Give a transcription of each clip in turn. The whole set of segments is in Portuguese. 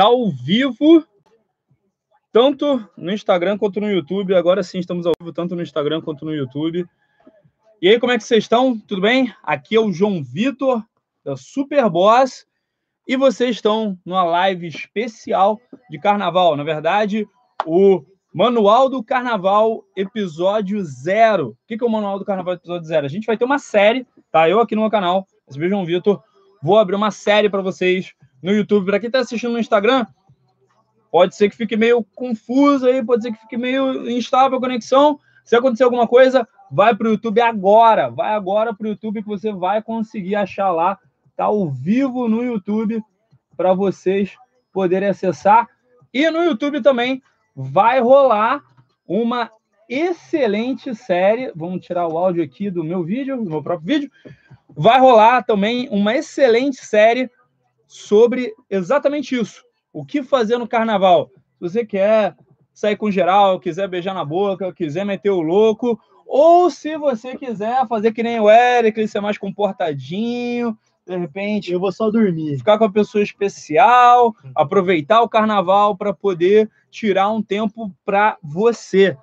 ao vivo, tanto no Instagram quanto no YouTube. Agora sim estamos ao vivo, tanto no Instagram quanto no YouTube. E aí, como é que vocês estão? Tudo bem? Aqui é o João Vitor, da Super Boss, e vocês estão numa live especial de carnaval. Na verdade, o Manual do Carnaval, episódio zero. O que é o Manual do Carnaval, episódio zero? A gente vai ter uma série, tá? Eu aqui no meu canal, esse é João Vitor, vou abrir uma série para vocês no YouTube. Para quem está assistindo no Instagram, pode ser que fique meio confuso aí, pode ser que fique meio instável a conexão. Se acontecer alguma coisa, vai para o YouTube agora. Vai agora para o YouTube que você vai conseguir achar lá. Está ao vivo no YouTube para vocês poderem acessar. E no YouTube também vai rolar uma excelente série. Vamos tirar o áudio aqui do meu vídeo, do meu próprio vídeo. Vai rolar também uma excelente série sobre exatamente isso. O que fazer no carnaval? Se você quer sair com geral, quiser beijar na boca, quiser meter o louco, ou se você quiser fazer que nem o Eric, ser mais comportadinho, de repente. Eu vou só dormir. Ficar com a pessoa especial, aproveitar o carnaval para poder tirar um tempo para você.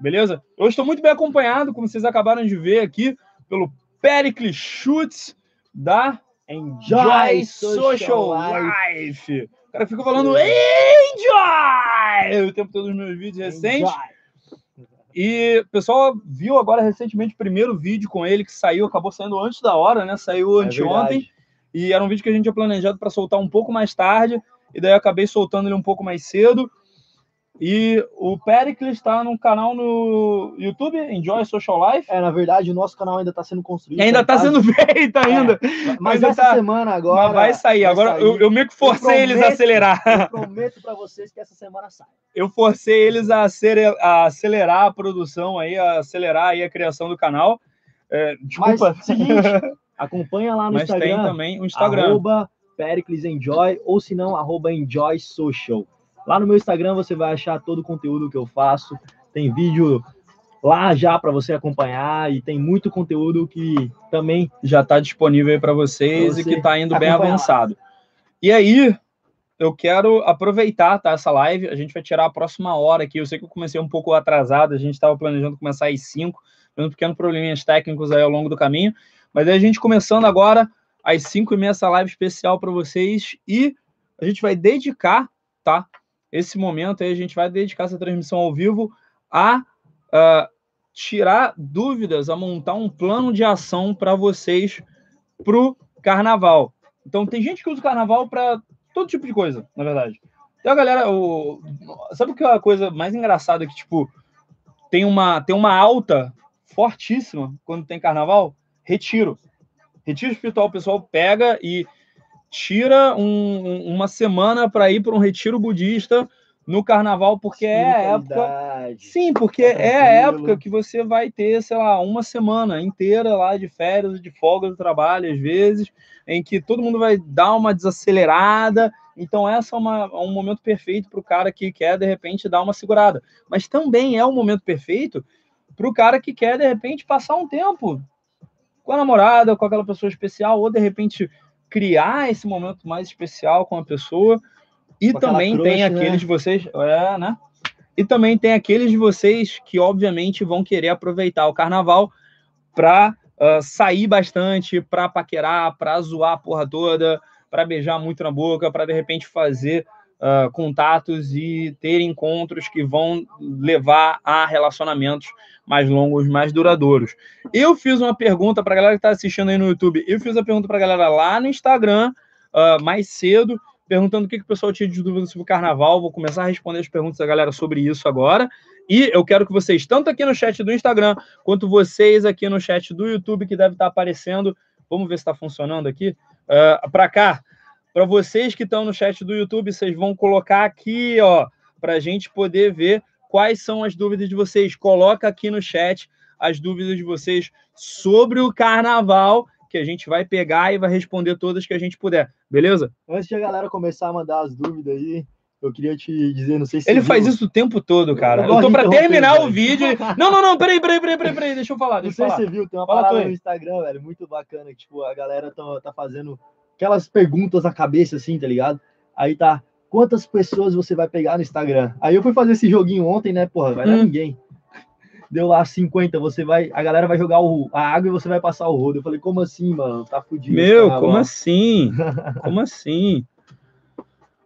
Beleza? Eu estou muito bem acompanhado, como vocês acabaram de ver aqui, pelo Pericles Schutz da Enjoy Social Life. O cara fica falando Enjoy o tempo todo nos meus vídeos recentes. E o pessoal viu agora recentemente o primeiro vídeo com ele que saiu, acabou saindo antes da hora, né? Saiu é anteontem. e era um vídeo que a gente tinha planejado para soltar um pouco mais tarde. E daí eu acabei soltando ele um pouco mais cedo. E o Pericles está no canal no YouTube, Enjoy Social Life. É, na verdade, o nosso canal ainda está sendo construído. Ainda está sendo feito ainda. É, mas essa tá... semana agora. Mas vai sair. Vai agora sair. Eu, eu, meio que forcei prometo, eles a acelerar. Eu prometo para vocês que essa semana sai. Eu forcei eles a, acelerar a produção aí, a acelerar aí a criação do canal. É, desculpa. Mas, seguinte, acompanha lá no mas Instagram. Tem também o Instagram. Arroba Pericles Enjoy, ou se não, arroba Enjoy Social. Lá no meu Instagram você vai achar todo o conteúdo que eu faço. Tem vídeo lá já para você acompanhar e tem muito conteúdo que também já está disponível para vocês você e que está indo bem avançado. Lá. E aí, eu quero aproveitar tá, essa live. A gente vai tirar a próxima hora aqui. Eu sei que eu comecei um pouco atrasado, a gente estava planejando começar às 5, tendo pequenos probleminhas técnicos aí ao longo do caminho. Mas aí a gente começando agora às 5 e meia essa live especial para vocês e a gente vai dedicar, tá? Esse momento aí a gente vai dedicar essa transmissão ao vivo a uh, tirar dúvidas, a montar um plano de ação para vocês para o carnaval. Então, tem gente que usa o carnaval para todo tipo de coisa, na verdade. Tem a galera. O... Sabe o que é a coisa mais engraçada que, tipo, tem uma, tem uma alta fortíssima quando tem carnaval? Retiro. Retiro espiritual, o pessoal pega e tira um, uma semana para ir para um retiro budista no carnaval, porque é a época. Sim, porque tá é a época que você vai ter, sei lá, uma semana inteira lá de férias, de folga do trabalho, às vezes, em que todo mundo vai dar uma desacelerada. Então, essa é uma, é um momento perfeito para o cara que quer, de repente, dar uma segurada. Mas também é um momento perfeito para o cara que quer, de repente, passar um tempo com a namorada, com aquela pessoa especial, ou de repente criar esse momento mais especial com a pessoa. E também tem né? aqueles de vocês, é, né? E também tem aqueles de vocês que, obviamente, vão querer aproveitar o carnaval para uh, ah, sair bastante, para paquerar, para zoar a porra toda, para beijar muito na boca, para de repente fazer uh, contatos e ter encontros que vão levar a relacionamentos mais longos, mais duradouros. Eu fiz uma pergunta para a galera que está assistindo aí no YouTube. Eu fiz a pergunta para a galera lá no Instagram uh, mais cedo, perguntando o que, que o pessoal tinha de dúvida sobre o carnaval. Vou começar a responder as perguntas da galera sobre isso agora. E eu quero que vocês, tanto aqui no chat do Instagram, quanto vocês aqui no chat do YouTube, que deve estar aparecendo. Vamos ver se está funcionando aqui. Uh, ah, para cá, para vocês que estão no chat do YouTube, vocês vão colocar aqui, ó, para a gente poder ver quais são as dúvidas de vocês. Coloca aqui no chat as dúvidas de vocês sobre o carnaval, que a gente vai pegar e vai responder todas que a gente puder, beleza? Antes de a galera começar a mandar as dúvidas aí, eu queria te dizer, não sei se. Ele faz isso o tempo todo, cara. Eu, eu tô pra terminar o vídeo. Não, não, não, peraí, peraí, peraí, peraí, peraí, deixa eu falar. Deixa não sei se você viu, tem uma Fala parada no Instagram, velho, muito bacana, que, tipo, a galera tá, tá fazendo aquelas perguntas na cabeça, assim, tá ligado? Aí tá, quantas pessoas você vai pegar no Instagram? Aí eu fui fazer esse joguinho ontem, né? Porra, vai dar hum. ninguém. Deu lá 50, você vai. A galera vai jogar o, a água e você vai passar o rodo. Eu falei, como assim, mano? Tá fudido. Meu, como assim? como assim?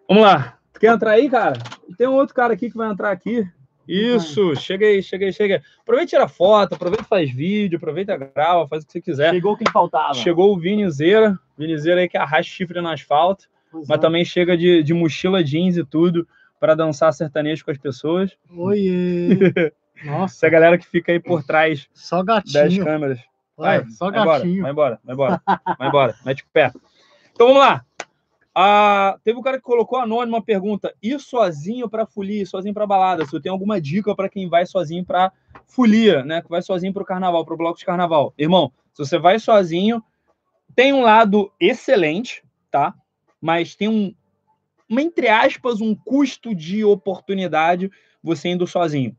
Vamos lá. Quer entrar aí, cara? Tem um outro cara aqui que vai entrar aqui. Isso, Ai. chega aí, chega aí, chega aí. Aproveita tira foto, aproveita faz vídeo, aproveita grava, faz o que você quiser. Chegou quem faltava. Chegou o Vinizeira, Vinizeira aí que arrasta chifre no asfalto, pois mas é. também chega de, de mochila jeans e tudo para dançar sertanejo com as pessoas. Oiê! Nossa. Essa galera que fica aí por trás só gatinho. das câmeras. Vai, só vai gatinho. Embora, vai embora, vai embora, vai embora, mete o pé. Então vamos lá. Ah, teve um cara que colocou anônimo uma pergunta: ir sozinho para folia, sozinho para balada? Se eu tenho alguma dica para quem vai sozinho para folia, né? Que vai sozinho para o carnaval, para o bloco de carnaval. Irmão, se você vai sozinho, tem um lado excelente, tá? Mas tem um, uma, entre aspas, um custo de oportunidade você indo sozinho.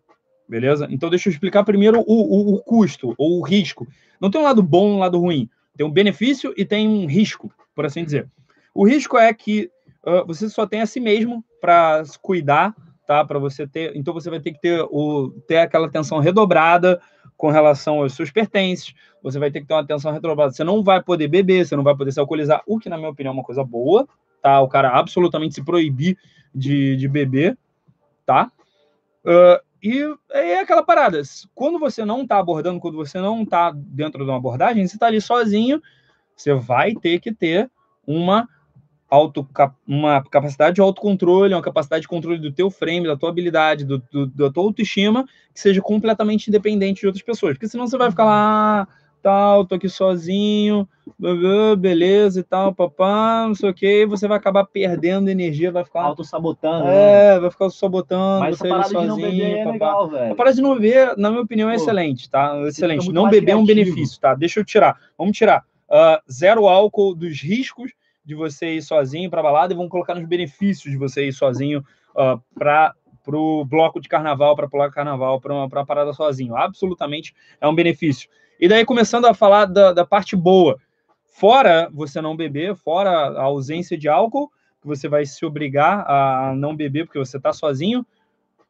Beleza? Então deixa eu explicar primeiro o, o, o custo ou o risco. Não tem um lado bom um lado ruim. Tem um benefício e tem um risco, por assim dizer. O risco é que uh, você só tem a si mesmo para cuidar, tá? Para você ter, então você vai ter que ter o ter aquela atenção redobrada com relação aos seus pertences. Você vai ter que ter uma atenção redobrada. Você não vai poder beber, você não vai poder se alcoolizar, o que na minha opinião é uma coisa boa, tá? O cara absolutamente se proibir de, de beber, tá? Uh, e é aquela parada. Quando você não está abordando, quando você não está dentro de uma abordagem, você está ali sozinho, você vai ter que ter uma auto, uma capacidade de autocontrole, uma capacidade de controle do teu frame, da tua habilidade, do, do, da tua autoestima, que seja completamente independente de outras pessoas. Porque senão você vai ficar lá, tal, tô aqui sozinho, beleza e tal, papá, não sei o que, você vai acabar perdendo energia, vai ficar... Auto-sabotando, É, né? vai ficar sabotando, Mas você sozinho, de não beber é legal, velho. A parada de não beber, na minha opinião, é Pô, excelente, tá? Excelente. Não beber é um benefício, tá? Deixa eu tirar. Vamos tirar. Uh, zero álcool dos riscos de você ir sozinho para balada e vamos colocar nos benefícios de você ir sozinho uh, para o bloco de carnaval, para pular carnaval, para uma, parada sozinho. Absolutamente é um benefício. E daí, começando a falar da, da parte boa, fora você não beber, fora a ausência de álcool, que você vai se obrigar a não beber porque você está sozinho,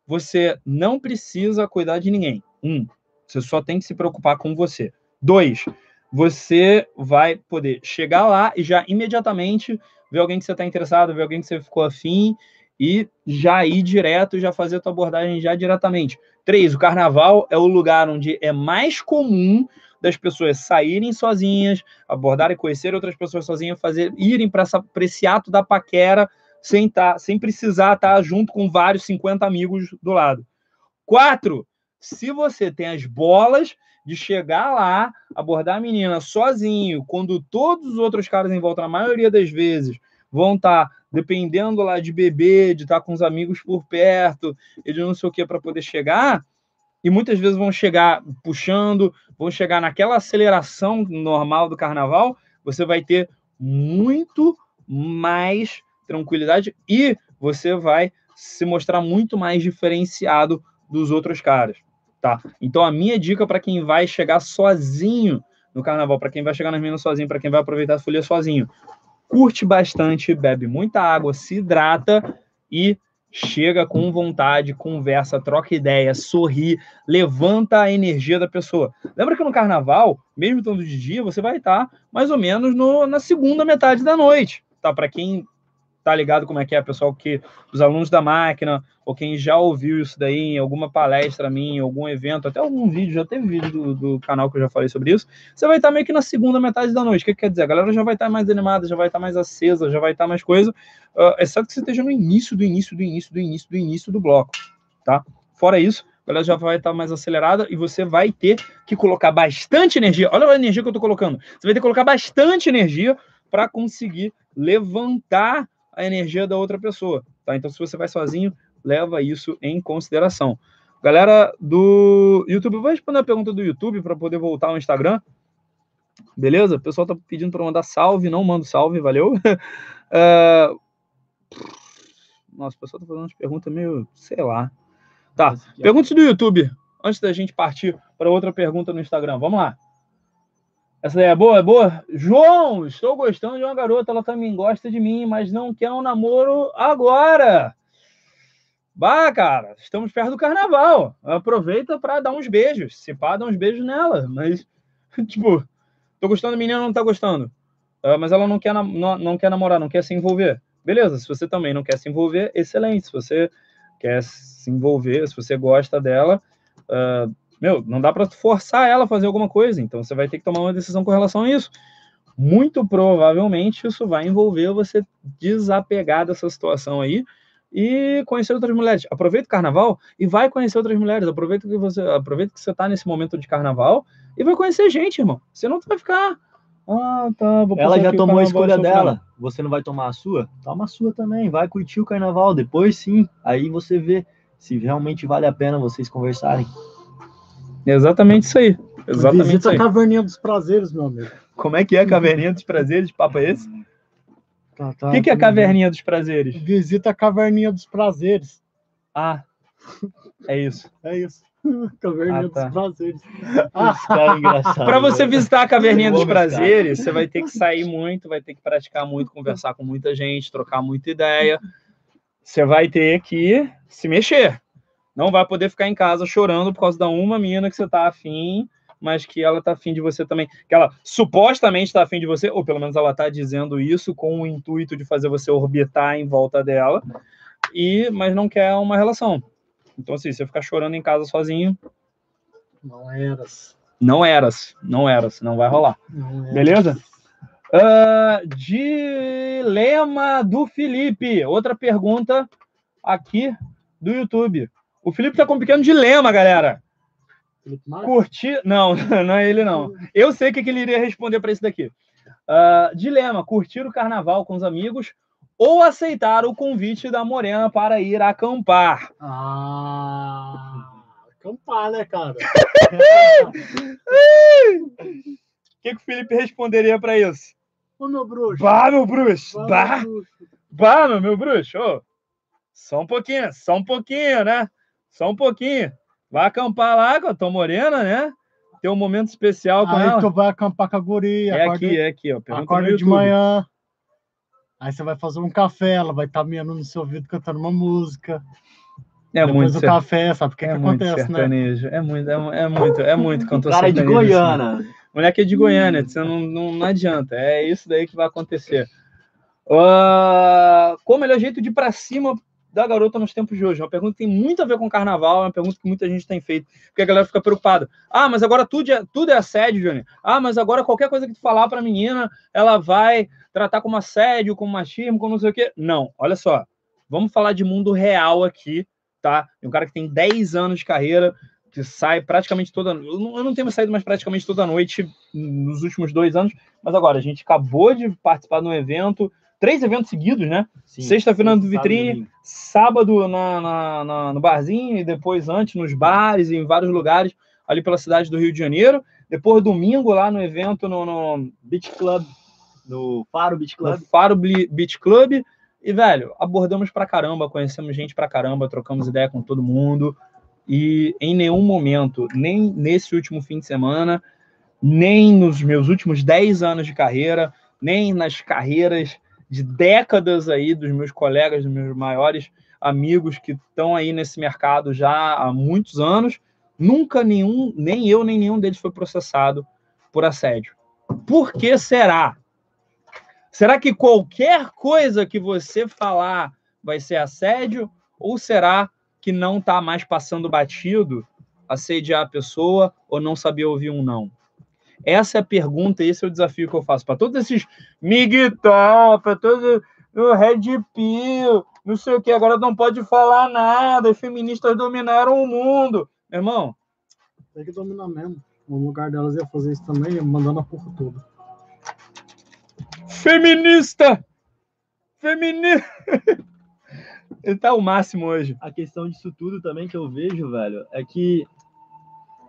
você não precisa cuidar de ninguém. Um, você só tem que se preocupar com você. Dois, você vai poder chegar lá e já imediatamente ver alguém que você está interessado, ver alguém que você ficou afim e já ir direto, já fazer a tua abordagem já diretamente. Três, o carnaval é o lugar onde é mais comum das pessoas saírem sozinhas, abordarem, conhecer outras pessoas sozinhas, fazer, irem para esse ato da paquera sem, tá, sem precisar estar tá junto com vários 50 amigos do lado. Quatro, se você tem as bolas de chegar lá, abordar a menina sozinho, quando todos os outros caras em volta, na maioria das vezes, vão estar tá dependendo lá de beber, de estar tá com os amigos por perto, e de não sei o que para poder chegar, e muitas vezes vão chegar puxando, vão chegar naquela aceleração normal do carnaval, você vai ter muito mais tranquilidade e você vai se mostrar muito mais diferenciado dos outros caras tá? Então a minha dica para quem vai chegar sozinho no carnaval, para quem vai chegar nas minas sozinho, para quem vai aproveitar a folia sozinho, curte bastante, bebe muita água, se hidrata e chega com vontade, conversa, troca ideia, sorri, levanta a energia da pessoa. Lembra que no carnaval, mesmo estando de dia, você vai estar mais ou menos no, na segunda metade da noite, tá? Para quem tá ligado como é que é, pessoal, que os alunos da máquina, ou quem já ouviu isso daí em alguma palestra minha, algum evento, até algum vídeo, já teve vídeo do, do canal que eu já falei sobre isso, você vai estar meio que na segunda metade da noite. O que, que quer dizer? A galera já vai estar mais animada, já vai estar mais acesa, já vai estar mais coisa, uh, exceto que você esteja no início, do início, do início, do início, do início do bloco, tá? Fora isso, a galera já vai estar mais acelerada e você vai ter que colocar bastante energia. Olha a energia que eu estou colocando. Você vai ter que colocar bastante energia para conseguir levantar a energia da outra pessoa, tá? Então, se você vai sozinho, leva isso em consideração. Galera do YouTube, vou responder a pergunta do YouTube para poder voltar ao Instagram. Beleza? O pessoal tá pedindo para mandar salve, não mando salve, valeu. uh... Nossa, o pessoal tá fazendo umas perguntas meio, sei lá. Tá, perguntas do YouTube, antes da gente partir para outra pergunta no Instagram. Vamos lá. Essa daí é boa, é boa? João, estou gostando de uma garota, ela também gosta de mim, mas não quer um namoro agora. Bah, cara, estamos perto do carnaval. Aproveita para dar uns beijos. Se pá, dá uns beijos nela. Mas, tipo, tô gostando da menina, não tá gostando. Uh, mas ela não quer, não, não quer namorar, não quer se envolver. Beleza, se você também não quer se envolver, excelente. Se você quer se envolver, se você gosta dela, uh, meu, não dá para forçar ela a fazer alguma coisa. Então você vai ter que tomar uma decisão com relação a isso. Muito provavelmente isso vai envolver você desapegar dessa situação aí e conhecer outras mulheres. Aproveita o carnaval e vai conhecer outras mulheres. Aproveita que você, aproveita que você está nesse momento de carnaval e vai conhecer gente, irmão. Você não vai ficar. Ah, tá. Ela já tomou a escolha dela. Você não vai tomar a sua? Toma a sua também. Vai curtir o carnaval. Depois sim. Aí você vê se realmente vale a pena vocês conversarem. Exatamente isso aí. Exatamente Visita isso aí. a caverninha dos prazeres, meu amigo. Como é que é a caverninha dos prazeres? Papo é esse? Tá, tá, o que, que é a caverninha dos prazeres? Visita a caverninha dos prazeres. Ah, é isso. É isso. Caverninha Ah, tá. dos prazeres. Cara é engraçado. Para você visitar a caverninha dos prazeres, você vai ter que sair muito, vai ter que praticar muito, conversar com muita gente, trocar muita ideia. Você vai ter que se mexer. Não vai poder ficar em casa chorando por causa da uma mina que você tá afim, mas que ela tá afim de você também. Que ela supostamente tá afim de você, ou pelo menos ela tá dizendo isso com o intuito de fazer você orbitar em volta dela, e mas não quer uma relação. Então, assim, você ficar chorando em casa sozinho, Não eras. não eras, não eras, não vai rolar. Não. Beleza? Ah, dilema do Felipe. Outra pergunta aqui do YouTube. O Felipe tá com um pequeno dilema, galera. Curtir. Não, não é ele, não. Eu sei o que que ele iria responder para isso daqui. Ah, dilema: curtir o carnaval com os amigos ou aceitar o convite da Morena para ir acampar. Ah, acampar, né, cara? O que, que o Felipe responderia para isso? Ô, meu bruxo. Bah, meu bruxo! Vai, Bah! meu bruxo. Bah, meu, meu bruxo, ô, só um pouquinho, só um pouquinho, né? Só um pouquinho. Vai acampar lá com a tua morena, né? Ter um momento especial com Aí ela. tu vai acampar com a guria. É acorda, aqui, é aqui, ó. Pergunta acorda de manhã. Aí você vai fazer um café, ela vai estar miando no seu ouvido cantando uma música. É Depois muito, do café, sabe o que, é que muito acontece, né? É muito, é, é muito, é muito cantor Cara é de sertanejo, assim. Goiânia. Moleque é de Goiânia, você não, não, não adianta. É isso daí que vai acontecer. Ah, qual o melhor jeito de ir pra cima da garota nos tempos de hoje? Uma pergunta que tem muito a ver com carnaval, é uma pergunta que muita gente tem feito, porque a galera fica preocupada. Ah, mas agora tudo é, tudo é assédio, Johnny. Ah, mas agora qualquer coisa que tu falar pra menina, ela vai tratar como assédio, como machismo, como não sei o quê. Não, olha só. Vamos falar de mundo real aqui, tá? Um cara que tem 10 anos de carreira, que sai praticamente toda eu não, eu não tenho saído mais praticamente toda noite nos últimos dois anos, mas agora a gente acabou de participar de um evento, três eventos seguidos, né? Sexta-feira no vitrine, sábado na, na- na- no barzinho, e depois antes nos bares e em vários lugares ali pela cidade do Rio de Janeiro. Depois domingo lá no evento no, no, Beach Club. No Faro Beach no Club. Faro Bli- Beach Club. E, velho, abordamos pra caramba, conhecemos gente pra caramba, trocamos ideia com todo mundo. E em nenhum momento, nem nesse último fim de semana, nem nos meus últimos 10 anos de carreira, nem nas carreiras de décadas aí dos meus colegas, dos meus maiores amigos que estão aí nesse mercado já há muitos anos, nunca nenhum, nem eu, nem nenhum deles foi processado por assédio. Por que será? Será que qualquer coisa que você falar vai ser assédio? Ou será que não está mais passando batido assediar a pessoa ou não saber ouvir um não? Essa é a pergunta, esse é o desafio que eu faço para todos esses miguitão, para todos o Red Pill, não sei o que, agora não pode falar nada, as feministas dominaram o mundo. Meu irmão, Tem que dominar mesmo. No lugar delas ia fazer isso também, mandando a porra toda. feminista! Feminista! Ele tá o máximo hoje. A questão disso tudo também que eu vejo, velho, é que,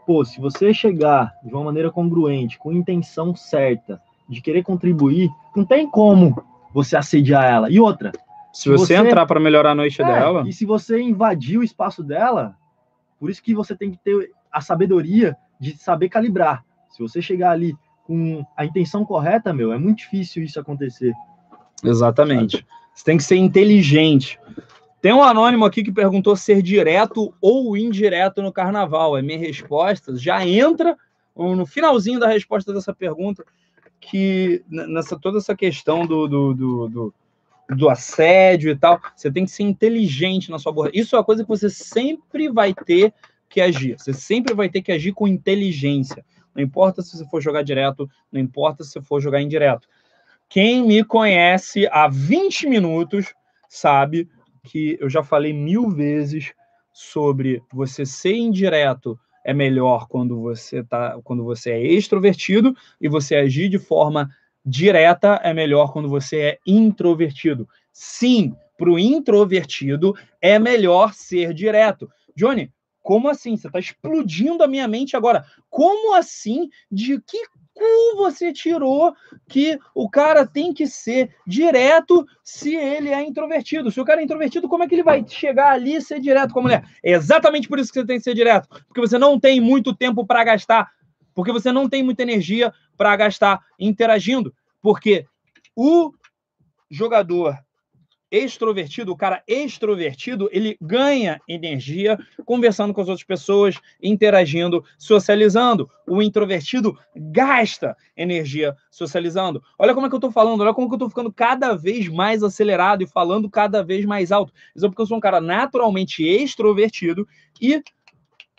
pô, se você chegar de uma maneira congruente, com intenção certa, de querer contribuir, não tem como você assediar ela. E outra, Se você, você- entrar para melhorar a noite É, dela, E se você invadir o espaço dela, por isso que você tem que ter a sabedoria de saber calibrar. Se você chegar ali com a intenção correta, meu, é muito difícil isso acontecer. Exatamente. Você tem que ser inteligente. Tem um anônimo aqui que perguntou ser direto ou indireto no carnaval. É minha resposta. Já entra no finalzinho da resposta dessa pergunta, que nessa toda essa questão do, do, do, do, do assédio e tal, você tem que ser inteligente na sua borda. Isso é uma coisa que você sempre vai ter que agir. Você sempre vai ter que agir com inteligência. Não importa se você for jogar direto, não importa se você for jogar indireto. Quem me conhece há 20 minutos sabe que eu já falei mil vezes sobre você ser indireto é melhor quando você tá, quando você é extrovertido e você agir de forma direta é melhor quando você é introvertido. Sim, para o introvertido é melhor ser direto. Johnny, como assim? Você está explodindo a minha mente agora. Como assim? De que cu você tirou que o cara tem que ser direto se ele é introvertido? Se o cara é introvertido, como é que ele vai chegar ali e ser direto com a mulher? É exatamente por isso que você tem que ser direto. Porque você não tem muito tempo para gastar. Porque você não tem muita energia para gastar interagindo. Porque o jogador extrovertido, o cara extrovertido, ele ganha energia conversando com as outras pessoas, interagindo, socializando. O introvertido gasta energia socializando. Olha como é que eu tô falando, olha como que eu tô ficando cada vez mais acelerado e falando cada vez mais alto. Isso é porque eu sou um cara naturalmente extrovertido e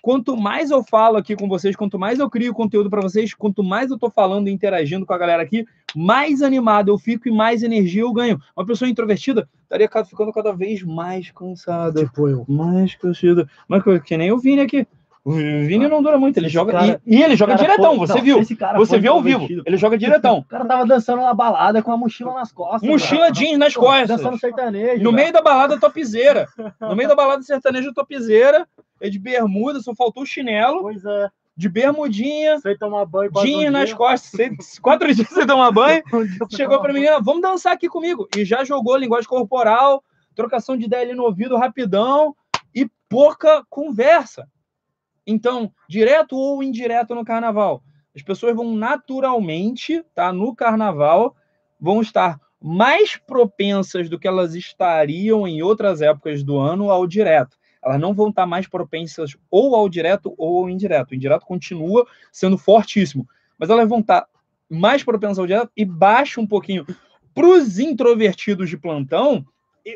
quanto mais eu falo aqui com vocês, quanto mais eu crio conteúdo para vocês, quanto mais eu estou falando e interagindo com a galera aqui, mais animado eu fico e mais energia eu ganho. Uma pessoa introvertida estaria ficando cada vez mais cansada. Tipo eu. Mais cansada. Mas que nem o Vini aqui. O Vini não dura muito, ele esse joga. Cara, e, e, ele joga diretão, foi, você não, viu? Você viu ao vivo. Ele joga diretão. O cara tava dançando na balada com a mochila nas costas. Mochila cara. jeans nas costas. Dançando sertanejo. No cara. meio da balada topzeira. No meio da balada sertanejo topzeira. É de bermuda, só faltou o chinelo. Pois é. De bermudinha. Sem tomar banho. Jeans nas costas. Sem, quatro dias sem tomar banho. chegou pra menina, vamos dançar aqui comigo. E já jogou linguagem corporal, trocação de ideia ali no ouvido rapidão e pouca conversa. Então, direto ou indireto no carnaval, as pessoas vão naturalmente, tá, no carnaval, vão estar mais propensas do que elas estariam em outras épocas do ano ao direto. Elas não vão estar mais propensas ou ao direto ou ao indireto. O indireto continua sendo fortíssimo, mas elas vão estar mais propensas ao direto e baixa um pouquinho. Para os introvertidos de plantão,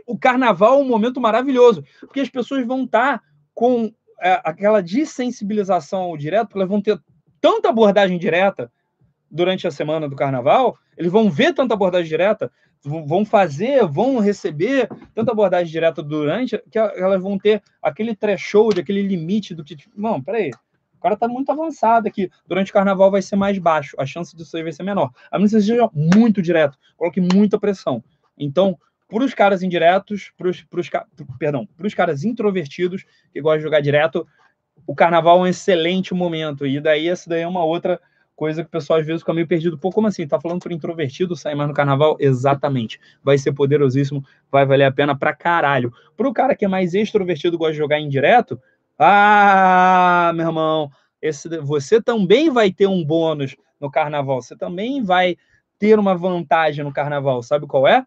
o carnaval é um momento maravilhoso, porque as pessoas vão estar com é, aquela desensibilização ao direto, porque elas vão ter tanta abordagem direta durante a semana do carnaval, eles vão ver tanta abordagem direta, vão fazer, vão receber tanta abordagem direta durante, que elas vão ter aquele threshold, aquele limite do que, não, peraí, o cara tá muito avançado aqui. Durante o carnaval vai ser mais baixo, a chance disso aí vai ser menor. A menos que seja muito direto, coloque muita pressão. Então, para os caras indiretos, pros, perdão, para os caras introvertidos que gostam de jogar direto, o carnaval é um excelente momento. E daí, essa daí é uma outra coisa que o pessoal às vezes fica meio perdido. Pô, como assim? Tá falando para introvertido sair mais no carnaval? Exatamente. Vai ser poderosíssimo, vai valer a pena pra caralho. Para o cara que é mais extrovertido gosta de jogar indireto, ah, meu irmão, esse, você também vai ter um bônus no carnaval. Você também vai ter uma vantagem no carnaval. Sabe qual é?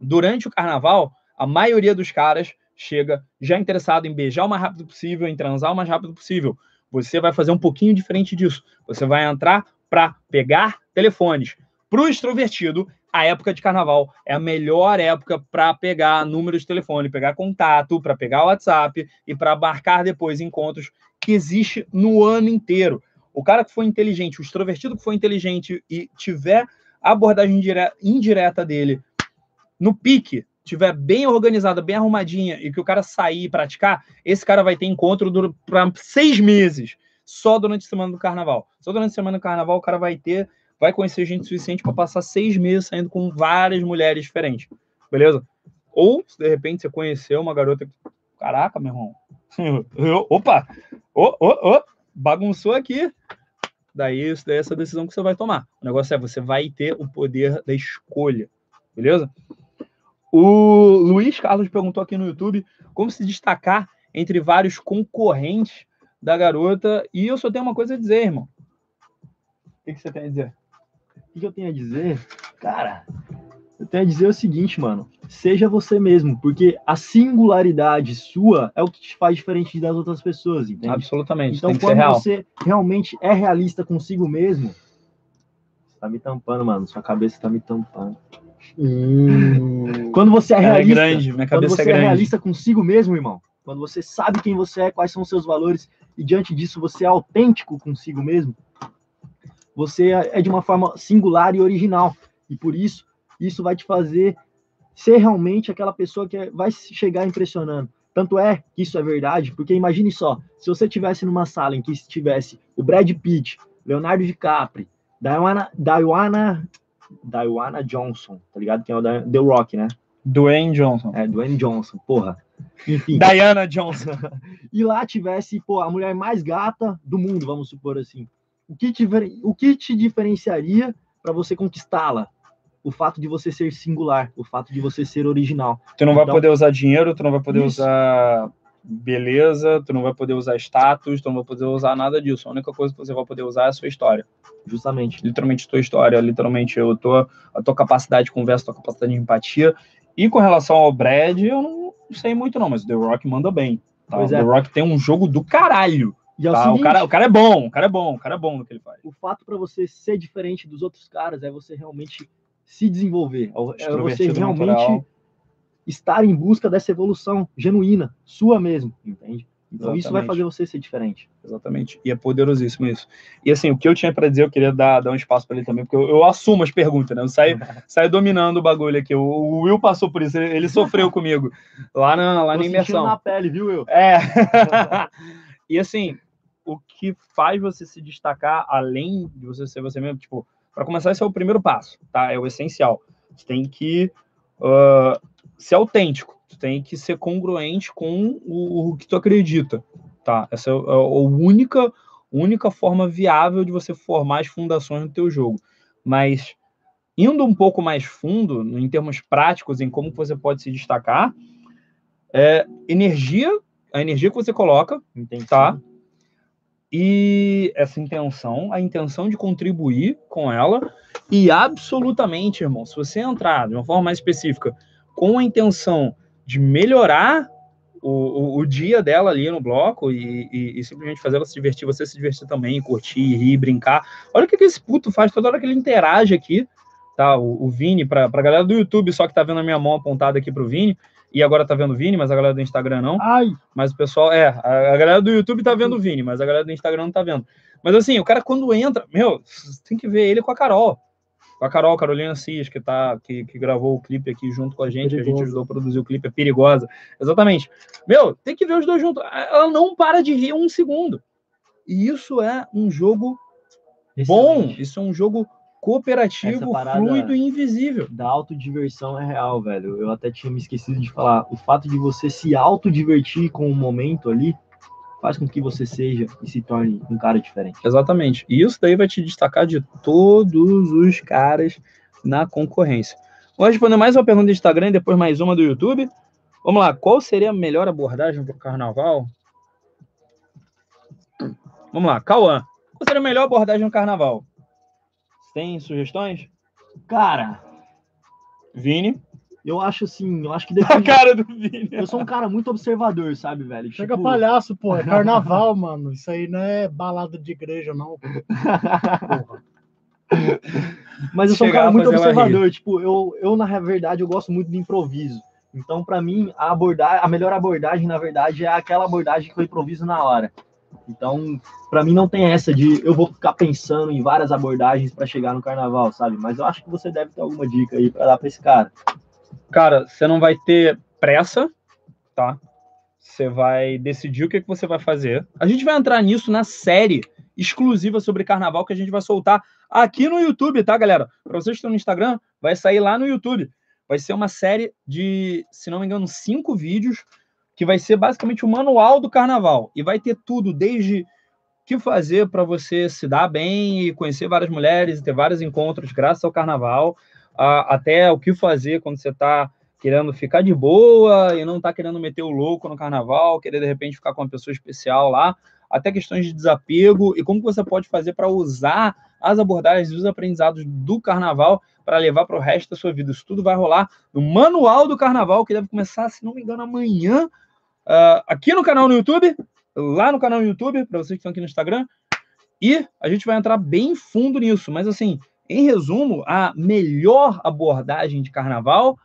durante o carnaval, a maioria dos caras chega já interessado em beijar o mais rápido possível, em transar o mais rápido possível. Você vai fazer um pouquinho diferente disso. Você vai entrar para pegar telefones. Para o extrovertido, a época de carnaval é a melhor época para pegar números de telefone, pegar contato, para pegar WhatsApp e para marcar depois encontros que existe no ano inteiro. O cara que for inteligente, o extrovertido que for inteligente e tiver a abordagem indireta dele no pique, tiver bem organizada, bem arrumadinha e que o cara sair e praticar, esse cara vai ter encontro para seis meses, só durante a semana do carnaval. Só durante a semana do carnaval o cara vai ter, vai conhecer gente suficiente para passar seis meses saindo com várias mulheres diferentes, beleza? Ou, se de repente você conheceu uma garota, caraca, meu irmão, opa, oh, oh, oh, bagunçou aqui. Daí, isso daí é essa decisão que você vai tomar. O negócio é, você vai ter o poder da escolha, beleza? O Luiz Carlos perguntou aqui no YouTube como se destacar entre vários concorrentes da garota. E eu só tenho uma coisa a dizer, irmão. que, que você tem a dizer? O que eu tenho a dizer? Cara, eu tenho a dizer o seguinte, mano. Seja você mesmo, porque a singularidade sua é o que te faz diferente das outras pessoas, entende? Absolutamente. Então, quando você realmente é realista consigo mesmo, você tá me tampando, mano. Sua cabeça tá me tampando. Hum. Quando você é realista, é grande, minha quando cabeça você é grande. realista consigo mesmo, irmão, quando você sabe quem você é, quais são os seus valores e diante disso você é autêntico consigo mesmo, você é de uma forma singular e original. E por isso, isso vai te fazer ser realmente aquela pessoa que é, vai chegar impressionando. Tanto é que isso é verdade, porque imagine só, se você tivesse numa sala em que estivesse o Brad Pitt, Leonardo DiCaprio, Diana, Diana, Diana Johnson, tá ligado? Que é o da- The Rock, né? Dwayne Johnson. É, Dwayne Johnson, porra. Enfim. Diana Johnson. e lá tivesse, pô, a mulher mais gata do mundo, vamos supor assim. O que te, o que te diferenciaria para você conquistá-la? O fato de você ser singular, o fato de você ser original. Tu não vai Então- poder usar dinheiro, tu não vai poder Isso. usar beleza, tu não vai poder usar status, tu não vai poder usar nada disso. A única coisa que você vai poder usar é a sua história. Justamente. Literalmente a tua história, literalmente eu tô, a tua capacidade de conversa, a tua capacidade de empatia. E com relação ao Brad, eu não sei muito não, mas o The Rock manda bem. Tá? É. The Rock tem um jogo do caralho. É o tá? seguinte, o, cara, o cara é bom, o cara é bom, o cara é bom no que ele faz. o fato para você ser diferente dos outros caras é você realmente se desenvolver, é você realmente natural. Estar em busca dessa evolução genuína, sua mesmo, entende? Então isso vai Exatamente. fazer você ser diferente. Exatamente. E é poderosíssimo isso. E assim, o que eu tinha para dizer, eu queria dar, dar um espaço para ele também, porque eu, eu assumo as perguntas, né? Eu saio, saio dominando o bagulho aqui. O, o Will passou por isso, ele, ele sofreu comigo lá na, lá Tô na imersão. na pele, viu, eu? É. e assim, o que faz você se destacar, além de você ser você mesmo, tipo, para começar, esse é o primeiro passo, tá? É o essencial. Você tem que ah, ser autêntico, você tem que ser congruente com o, o que tu acredita, tá? Essa é a, a única, única forma viável de você formar as fundações do teu jogo. Mas indo um pouco mais fundo, em termos práticos, em como você pode se destacar, é energia, a energia que você coloca, Entendi. tá? E essa intenção, a intenção de contribuir com ela, e absolutamente, irmão, se você entrar de uma forma mais específica com a intenção de melhorar o, o, o dia dela ali no bloco e, e- e simplesmente fazer ela se divertir, você se divertir também, curtir, rir, brincar. Olha o que, que esse puto faz toda hora que ele interage aqui, tá? O, o Vini, pra, pra galera do YouTube, só que tá vendo a minha mão apontada aqui pro Vini, e agora tá vendo o Vini, mas a galera do Instagram não. Ai, Mas o pessoal, é, a, a galera do YouTube tá vendo o Vini, mas a galera do Instagram não tá vendo. Mas assim, o cara quando entra, meu, tem que ver ele com a Carol. Com a Carol, Carolina Cis, que, tá, que, que gravou o clipe aqui junto com a gente, que a gente ajudou a produzir o clipe, é perigosa. Exatamente. Meu, tem que ver os dois juntos. Ela não para de rir um segundo. E isso é um jogo bom, Excelente. isso é um jogo cooperativo, fluido e invisível. Da autodiversão é real, velho. Eu até tinha me esquecido de falar. O fato de você se autodivertir com o momento ali faz com que você seja e se torne um cara diferente. Exatamente. E isso daí vai te destacar de todos os caras na concorrência. Vou responder mais uma pergunta do Instagram e depois mais uma do YouTube. Vamos lá. Qual seria a melhor abordagem para o carnaval? Vamos lá. Cauã. Qual seria a melhor abordagem no carnaval? Tem sugestões? Cara, Vini. Eu acho assim, eu acho que A depende. cara do Vini. Eu sou um cara muito observador, sabe, velho? chega Tipo, palhaço, pô. É carnaval, mano. Isso aí não é balada de igreja, não. Porra. Mas eu sou um Chegar cara a muito observador. Tipo, eu, eu, na verdade, eu gosto muito de improviso. Então, pra mim, a, abordar, a melhor abordagem, na verdade, é aquela abordagem que eu improviso na hora. Então, pra mim, não tem essa de eu vou ficar pensando em várias abordagens pra chegar no carnaval, sabe? Mas eu acho que você deve ter alguma dica aí pra dar pra esse cara. Cara, você não vai ter pressa, tá? Você vai decidir o que, que você vai fazer. A gente vai entrar nisso na série exclusiva sobre carnaval que a gente vai soltar aqui no YouTube, tá, galera? Para vocês que estão no Instagram, vai sair lá no YouTube. Vai ser uma série de, se não me engano, cinco vídeos que vai ser basicamente o manual do carnaval e vai ter tudo desde que fazer para você se dar bem e conhecer várias mulheres e ter vários encontros graças ao carnaval, a- até o que fazer quando você está querendo ficar de boa e não tá querendo meter o louco no carnaval, querer de repente ficar com uma pessoa especial lá, até questões de desapego e como você pode fazer para usar as abordagens e os aprendizados do carnaval para levar para o resto da sua vida. Isso tudo vai rolar no Manual do Carnaval, que deve começar, se não me engano, amanhã, uh, aqui no canal no YouTube, lá no canal no YouTube, para vocês que estão aqui no Instagram. E a gente vai entrar bem fundo nisso. Mas, assim, em resumo, a melhor abordagem de carnaval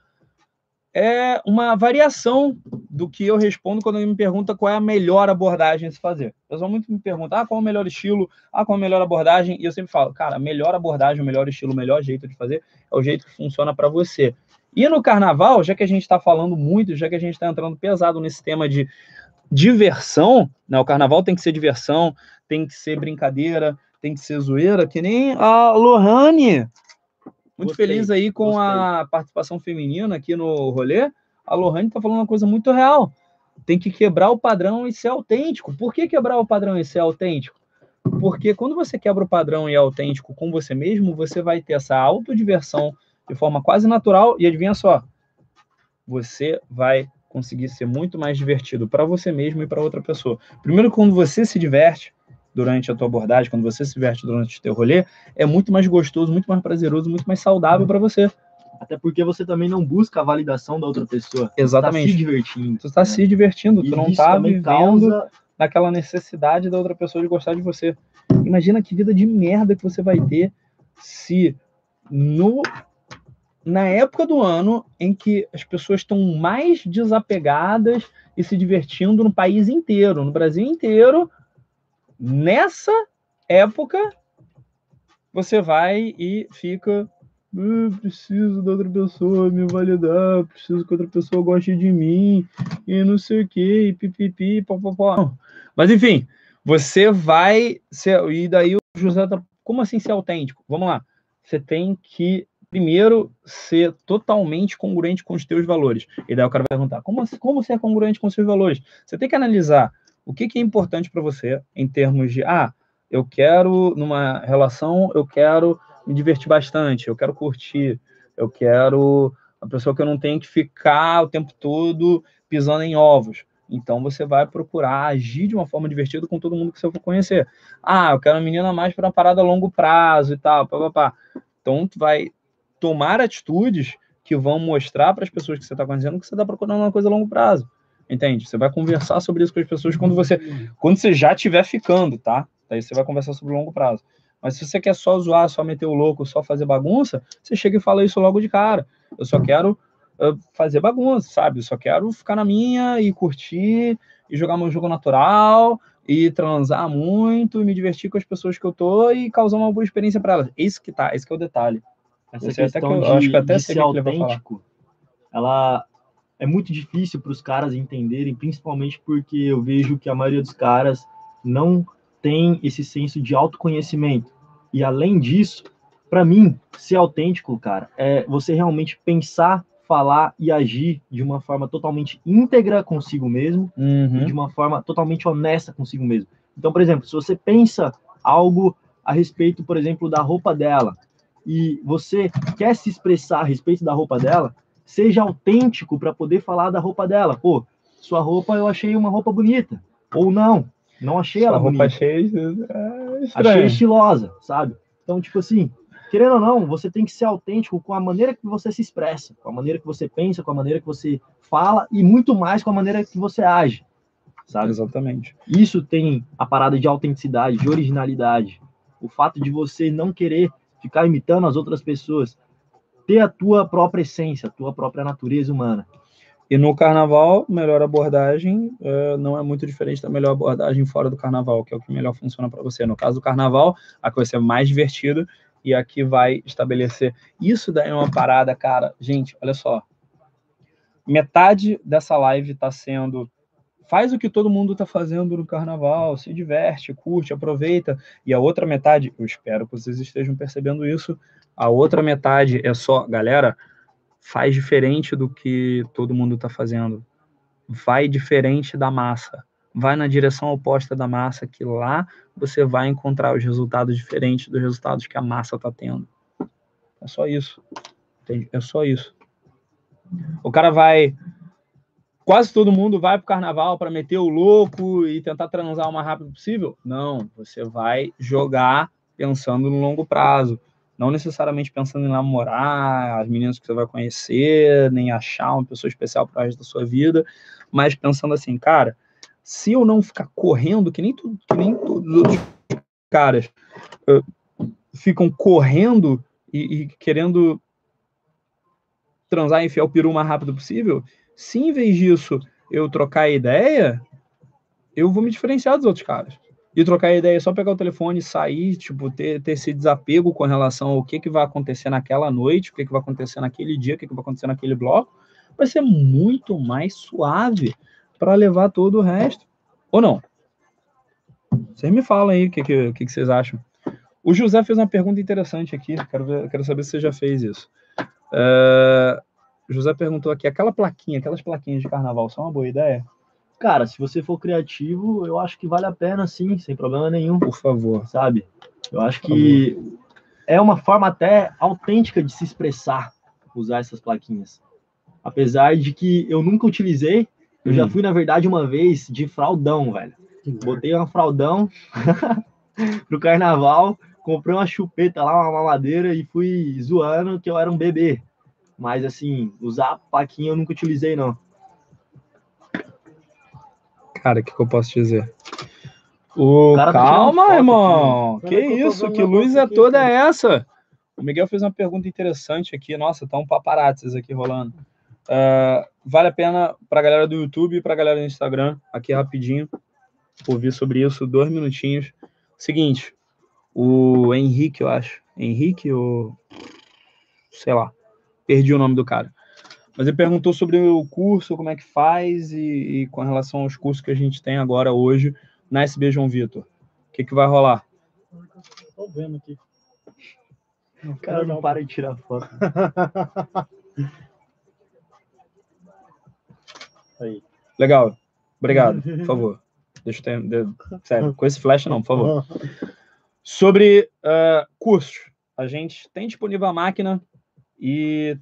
é uma variação do que eu respondo quando me pergunta qual é a melhor abordagem a se fazer. O pessoal muito me pergunta, ah, qual é o melhor estilo, ah, qual é a melhor abordagem, e eu sempre falo, cara, a melhor abordagem, o melhor estilo, o melhor jeito de fazer é o jeito que funciona para você. E no carnaval, já que a gente está falando muito, já que a gente está entrando pesado nesse tema de diversão, né? O carnaval tem que ser diversão, tem que ser brincadeira, tem que ser zoeira, que nem a Lohane muito gostei, feliz aí com gostei. a participação feminina aqui no rolê. A Lohane está falando uma coisa muito real. Tem que quebrar o padrão e ser autêntico. Por que quebrar o padrão e ser autêntico? Porque quando você quebra o padrão e é autêntico com você mesmo, você vai ter essa autodiversão de forma quase natural. E adivinha só, você vai conseguir ser muito mais divertido para você mesmo e para outra pessoa. Primeiro, quando você se diverte, durante a tua abordagem, quando você se veste durante o teu rolê, é muito mais gostoso, muito mais prazeroso, muito mais saudável para você. Até porque você também não busca a validação da outra pessoa. Exatamente. Você tá se divertindo. Tu está né? se divertindo, tu não está vivendo causa... naquela necessidade da outra pessoa de gostar de você. Imagina que vida de merda que você vai ter se no na época do ano em que as pessoas estão mais desapegadas e se divertindo no país inteiro, no Brasil inteiro, Nessa época, você vai e fica. Ah, preciso da outra pessoa me validar, preciso que outra pessoa goste de mim, e não sei o que, pipipi, papapá. Mas enfim, você vai. Ser, e daí o José tá. Como assim ser autêntico? Vamos lá. Você tem que primeiro ser totalmente congruente com os teus valores. E daí o cara vai perguntar: como, como você é congruente com os seus valores? Você tem que analisar o que, que é importante para você em termos de, ah, eu quero, numa relação, eu quero me divertir bastante, eu quero curtir, eu quero uma pessoa que eu não tenho que ficar o tempo todo pisando em ovos. Então você vai procurar agir de uma forma divertida com todo mundo que você for conhecer. Ah, eu quero uma menina mais para uma parada a longo prazo e tal, papapá. Então tu vai tomar atitudes que vão mostrar para as pessoas que você está conhecendo que você está procurando uma coisa a longo prazo. Entende? Você vai conversar sobre isso com as pessoas quando você, quando você já estiver ficando, tá? Daí você vai conversar sobre o longo prazo. Mas se você quer só zoar, só meter o louco, só fazer bagunça, você chega e fala isso logo de cara. Eu só quero uh, fazer bagunça, sabe? Eu só quero ficar na minha e curtir e jogar meu jogo natural e transar muito e me divertir com as pessoas que eu tô e causar uma boa experiência para elas. Esse que tá, esse que é o detalhe. Essa Esse questão que eu, de, acho que até de ser autêntico, ela é muito difícil para os caras entenderem, principalmente porque eu vejo que a maioria dos caras não tem esse senso de autoconhecimento. E além disso, para mim, ser autêntico, cara, é você realmente pensar, falar e agir de uma forma totalmente íntegra consigo mesmo, uhum. de uma forma totalmente honesta consigo mesmo. Então, por exemplo, se você pensa algo a respeito, por exemplo, da roupa dela, e você quer se expressar a respeito da roupa dela, seja autêntico para poder falar da roupa dela. Pô, sua roupa eu achei uma roupa bonita. Ou não, não achei ela bonita. Achei, é achei estilosa, sabe? Então, tipo assim, querendo ou não, você tem que ser autêntico com a maneira que você se expressa, com a maneira que você pensa, com a maneira que você fala e muito mais com a maneira que você age. Sabe? Exatamente. Isso tem a parada de autenticidade, de originalidade. O fato de você não querer ficar imitando as outras pessoas, ter a tua própria essência, a tua própria natureza humana. E no carnaval, melhor abordagem é, não é muito diferente da melhor abordagem fora do carnaval, que é o que melhor funciona para você. No caso do carnaval, a vai ser mais divertido e a que vai estabelecer. Isso daí é uma parada, cara. Gente, olha só. Metade dessa live está sendo faz o que todo mundo está fazendo no carnaval, se diverte, curte, aproveita. E a outra metade, eu espero que vocês estejam percebendo isso, a outra metade é só, galera, faz diferente do que todo mundo está fazendo. Vai diferente da massa. Vai na direção oposta da massa, que lá você vai encontrar os resultados diferentes dos resultados que a massa está tendo. É só isso. Entende? É só isso. O cara vai quase todo mundo vai para o carnaval para meter o louco e tentar transar o mais rápido possível? Não, você vai jogar pensando no longo prazo. Não necessariamente pensando em namorar as meninas que você vai conhecer, nem achar uma pessoa especial para o resto da sua vida, mas pensando assim, cara, se eu não ficar correndo, que nem, que nem todos os outros caras uh, ficam correndo e, e, querendo transar e enfiar o peru o mais rápido possível, se em vez disso eu trocar ideia, eu vou me diferenciar dos outros caras e trocar ideia, só pegar o telefone, sair, tipo, ter, ter esse desapego com relação ao que, que vai acontecer naquela noite, o que, que vai acontecer naquele dia, o que, que vai acontecer naquele bloco, vai ser muito mais suave para levar todo o resto. Ou não? Vocês me falam aí o que, que, que, vocês acham. O José fez uma pergunta interessante aqui, quero, ver, quero saber se você já fez isso. Uh, José perguntou aqui, aquela plaquinha, aquelas plaquinhas de carnaval, são uma boa ideia? Cara, se você for criativo, eu acho que vale a pena sim, sem problema nenhum. Por favor. Sabe? Eu acho que é uma forma até autêntica de se expressar usar essas plaquinhas. Apesar de que eu nunca utilizei, eu hum. já fui, na verdade, uma vez de fraldão, velho. Botei uma fraldão pro carnaval, comprei uma chupeta lá, uma mamadeira e fui zoando que eu era um bebê. Mas, assim, usar plaquinha eu nunca utilizei, não. Cara, o que, que, eu posso dizer? O... Tá Calma, irmão. Que isso? Que luz é toda essa? O Miguel fez uma pergunta interessante aqui. Nossa, tá um paparazzis aqui rolando. Uh, vale a pena para a galera do YouTube e para a galera do Instagram, aqui rapidinho, ouvir sobre isso, dois minutinhos. Seguinte, o Henrique, eu acho. Henrique ou. Sei lá. Perdi o nome do cara. Mas ele perguntou sobre o curso, como é que faz e, e com relação aos cursos que a gente tem agora hoje na SB João Vitor. O que, que vai rolar? Tô vendo aqui. O cara não para de tirar foto. Aí. Legal. Obrigado, por favor. Deixa eu ter. Sério, com esse flash não, por favor. Sobre uh, cursos. A gente tem disponível a máquina e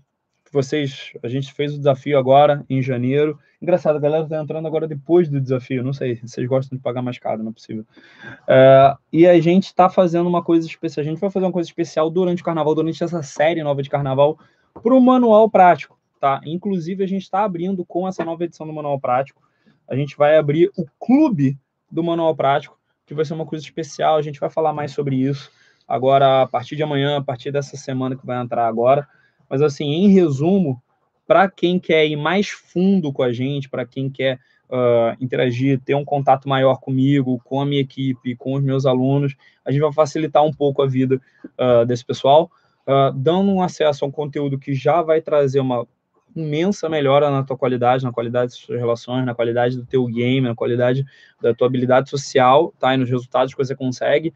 vocês, a gente fez o desafio agora em janeiro. Engraçado, a galera está entrando agora depois do desafio. Não sei, vocês gostam de pagar mais caro, não é possível. Uh, e a gente está fazendo uma coisa especial. A gente vai fazer uma coisa especial durante o carnaval, durante essa série nova de carnaval, para o manual prático, tá? Inclusive, a gente está abrindo com essa nova edição do manual prático. A gente vai abrir o clube do manual prático, que vai ser uma coisa especial. A gente vai falar mais sobre isso agora a partir de amanhã, a partir dessa semana que vai entrar agora. Mas, assim, em resumo, para quem quer ir mais fundo com a gente, para quem quer uh, interagir, ter um contato maior comigo, com a minha equipe, com os meus alunos, a gente vai facilitar um pouco a vida uh, desse pessoal, uh, dando um acesso a um conteúdo que já vai trazer uma imensa melhora na tua qualidade, na qualidade das suas relações, na qualidade do teu game, na qualidade da tua habilidade social, tá? E nos resultados que você consegue.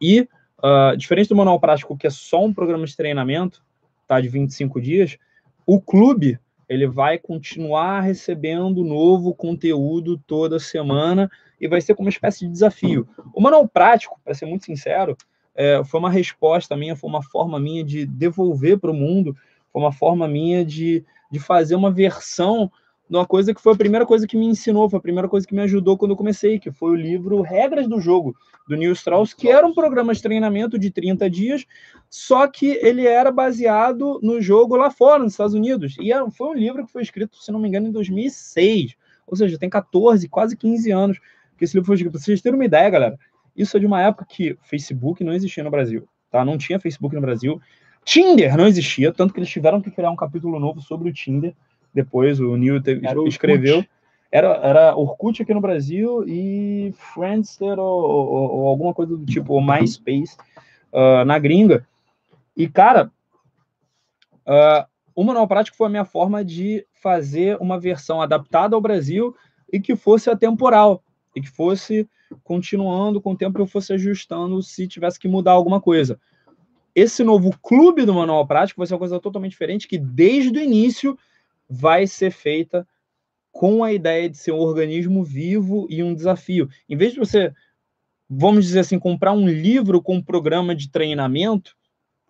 E, diferente do manual prático, que é só um programa de treinamento, tá, de 25 dias, o clube ele vai continuar recebendo novo conteúdo toda semana e vai ser como uma espécie de desafio. O manual prático, para ser muito sincero, é, foi uma resposta minha, foi uma forma minha de devolver para o mundo, foi uma forma minha de, de fazer uma versão de uma coisa que foi a primeira coisa que me ensinou, foi a primeira coisa que me ajudou quando eu comecei, que foi o livro Regras do Jogo, do Neil Strauss, que era um programa de treinamento de 30 dias, só que ele era baseado no jogo lá fora, nos Estados Unidos. E era, foi um livro que foi escrito, se não me engano, em 2006. Ou seja, tem 14, quase 15 anos que esse livro foi escrito. Para vocês terem uma ideia, galera, isso é de uma época que Facebook não existia no Brasil, tá? Não tinha Facebook no Brasil. Tinder não existia, tanto que eles tiveram que criar um capítulo novo sobre o Tinder depois o Neil escreveu. Era, era Orkut aqui no Brasil e Friendster ou, ou, ou alguma coisa do tipo, ou MySpace uh, na gringa. E, cara, uh, o Manual Prático foi a minha forma de fazer uma versão adaptada ao Brasil e que fosse atemporal, e que fosse continuando com o tempo que eu fosse ajustando se tivesse que mudar alguma coisa. Esse novo clube do Manual Prático vai ser uma coisa totalmente diferente, que desde o início vai ser feita com a ideia de ser um organismo vivo e um desafio. Em vez de você, vamos dizer assim, comprar um livro com um programa de treinamento,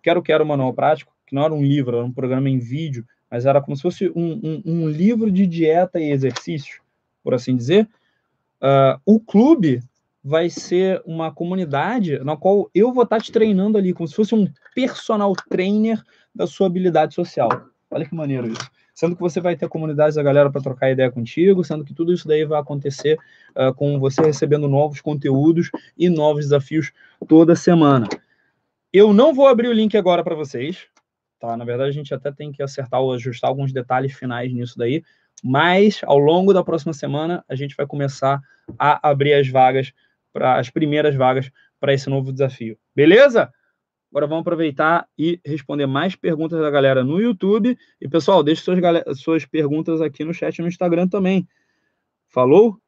quero quero manual prático, que não era um livro, era um programa em vídeo, mas era como se fosse um, um, um livro de dieta e exercício, por assim dizer. Uh, o clube vai ser uma comunidade na qual eu vou estar te treinando ali, como se fosse um personal trainer da sua habilidade social. Olha que maneiro isso. Sendo que você vai ter comunidades da galera para trocar ideia contigo, sendo que tudo isso daí vai acontecer uh, com você recebendo novos conteúdos e novos desafios toda semana. Eu não vou abrir o link agora para vocês, tá? Na verdade, a gente até tem que acertar ou ajustar alguns detalhes finais nisso daí, mas ao longo da próxima semana a gente vai começar a abrir as vagas para as primeiras vagas para esse novo desafio. Beleza? Agora vamos aproveitar e responder mais perguntas da galera no YouTube. E, pessoal, deixe suas, suas perguntas aqui no chat no Instagram também. Falou?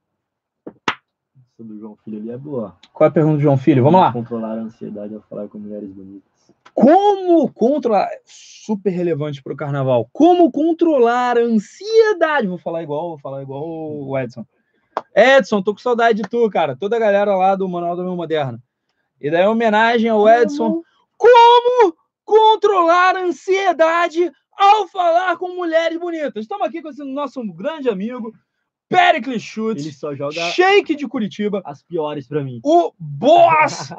Essa do João Filho ali é boa. Qual é a pergunta do João Filho? Vamos lá. Controlar a ansiedade ao falar com mulheres bonitas. Como controlar. Super relevante para o carnaval. Como controlar a ansiedade? Vou falar igual, vou falar igual o Edson. Edson, tô com saudade de tu, cara. Toda a galera lá do Manual do Meu Moderno. E daí, homenagem ao Edson. Como controlar a ansiedade ao falar com mulheres bonitas? Estamos aqui com esse nosso grande amigo, Pericles Schutz. Ele só joga Shake de Curitiba. As piores para mim. O boss!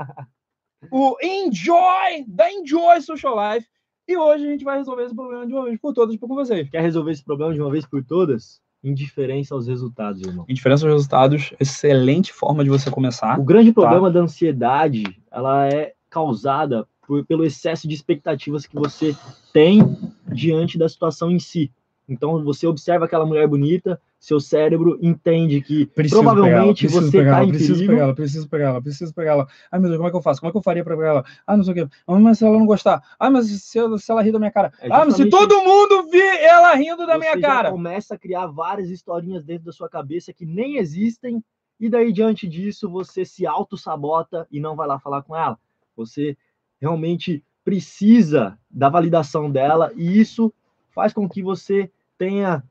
o Enjoy da Enjoy Social Life. E hoje a gente vai resolver esse problema de uma vez por todas com vocês. Quer resolver esse problema de uma vez por todas? Indiferença aos resultados, irmão. Indiferença aos resultados, excelente forma de você começar. O grande tá? problema tá? da ansiedade, ela é causada por, pelo excesso de expectativas que você tem diante da situação em si. Então você observa aquela mulher bonita, seu cérebro entende que preciso provavelmente pegar você está em preciso perigo. Pegar ela, preciso pegar ela, preciso pegar ela. Ai meu Deus, como é que eu faço? Como é que eu faria para pegar ela? Ah, não sei o quê. Ah, mas se ela não gostar? Ah, mas se, ela, se ela rir da minha cara? É ah, mas se todo mundo vir ela rindo da minha cara? Você começa a criar várias historinhas dentro da sua cabeça que nem existem e daí diante disso você se auto-sabota e não vai lá falar com ela. Você realmente precisa da validação dela e isso faz com que você tenha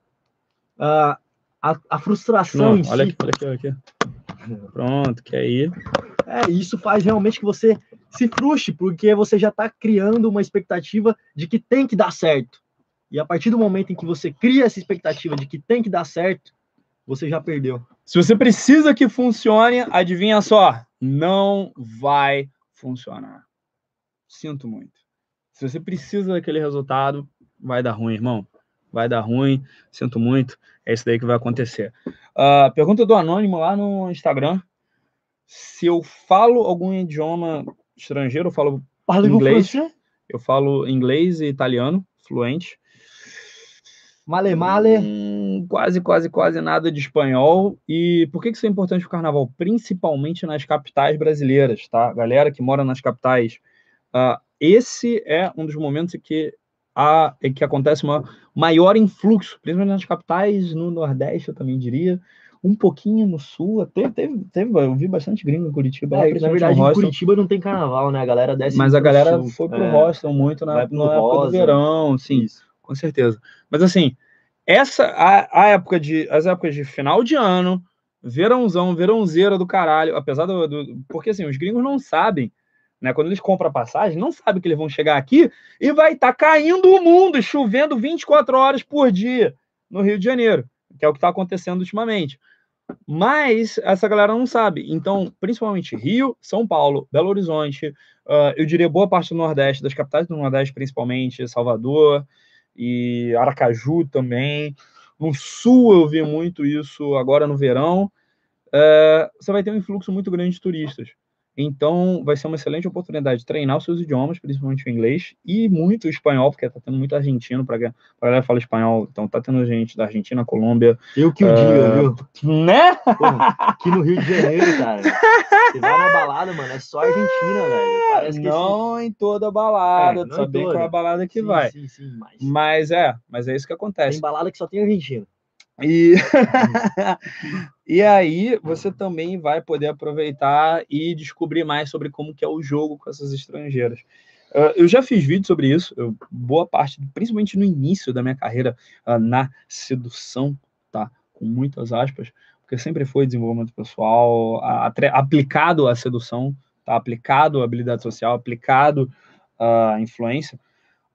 uh, a, a frustração Não, em olha si. Aqui, olha aqui, olha aqui. Pronto, que aí. É, isso faz realmente que você se frustre, porque você já está criando uma expectativa de que tem que dar certo. E a partir do momento em que você cria essa expectativa de que tem que dar certo, você já perdeu. Se você precisa que funcione, adivinha só, não vai funcionar. Sinto muito. Se você precisa daquele resultado, vai dar ruim, irmão vai dar ruim, sinto muito, é isso daí que vai acontecer. Uh, pergunta do Anônimo lá no Instagram. Se eu falo algum idioma estrangeiro, eu falo Parle inglês. Eu falo inglês e italiano, fluente. Male, male. Hum, quase, quase, quase nada de espanhol. E por que isso é importante para o carnaval? Principalmente nas capitais brasileiras, tá? Galera que mora nas capitais. Uh, esse é um dos momentos em que a, é que acontece uma maior influxo, principalmente nas capitais, no Nordeste, eu também diria, um pouquinho no Sul, até teve, teve eu vi bastante gringo em Curitiba. É, na verdade, em Curitiba não tem carnaval, né? A galera desce Mas a galera sul. foi pro é, Hostel muito na, na época do verão, sim, Isso. com certeza. Mas assim, essa, a, a época de, as épocas de final de ano, verãozão, verãozeira do caralho, apesar do, do porque assim, os gringos não sabem né? Quando eles compram a passagem, não sabem que eles vão chegar aqui e vai estar tá caindo o mundo, chovendo 24 horas por dia no Rio de Janeiro, que é o que está acontecendo ultimamente. Mas essa galera não sabe. Então, principalmente Rio, São Paulo, Belo Horizonte, uh, eu diria boa parte do Nordeste, das capitais do Nordeste, principalmente, Salvador e Aracaju também. No Sul eu vi muito isso agora no verão. Uh, você vai ter um influxo muito grande de turistas. Então, vai ser uma excelente oportunidade de treinar os seus idiomas, principalmente o inglês, e muito o espanhol, porque tá tendo muito argentino, para a galera fala espanhol, então tá tendo gente da Argentina, Colômbia. Eu que o uh, diga, viu? Né? Porra, aqui no Rio de Janeiro, cara. Você vai na balada, mano, é só Argentina, velho. Parece que não esse... em toda balada, é, tu saber qual é a balada que sim, vai. Sim, sim, mas... mas é, mas é isso que acontece. Tem balada que só tem Argentina. E, e aí você também vai poder aproveitar e descobrir mais sobre como que é o jogo com essas estrangeiras. Uh, eu já fiz vídeo sobre isso, eu, boa parte, principalmente no início da minha carreira uh, na sedução, tá? Com muitas aspas, porque sempre foi desenvolvimento pessoal aplicado à sedução, tá? Aplicado à habilidade social, aplicado à influência,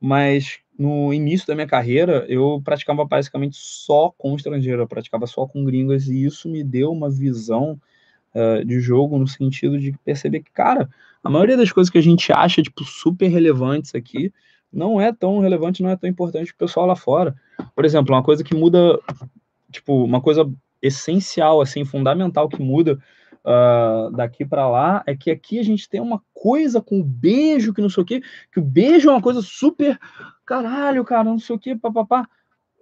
mas no início da minha carreira, eu praticava basicamente só com estrangeiro, eu praticava só com gringos, e isso me deu uma visão uh, de jogo, no sentido de perceber que, cara, a maioria das coisas que a gente acha, tipo, super relevantes aqui, não é tão relevante, não é tão importante para o pessoal lá fora. Por exemplo, uma coisa que muda, tipo, uma coisa essencial, assim, fundamental que muda uh, daqui para lá é que aqui a gente tem uma coisa com beijo, que não sei o quê, que o beijo é uma coisa super, caralho, cara, não sei o quê, papapá,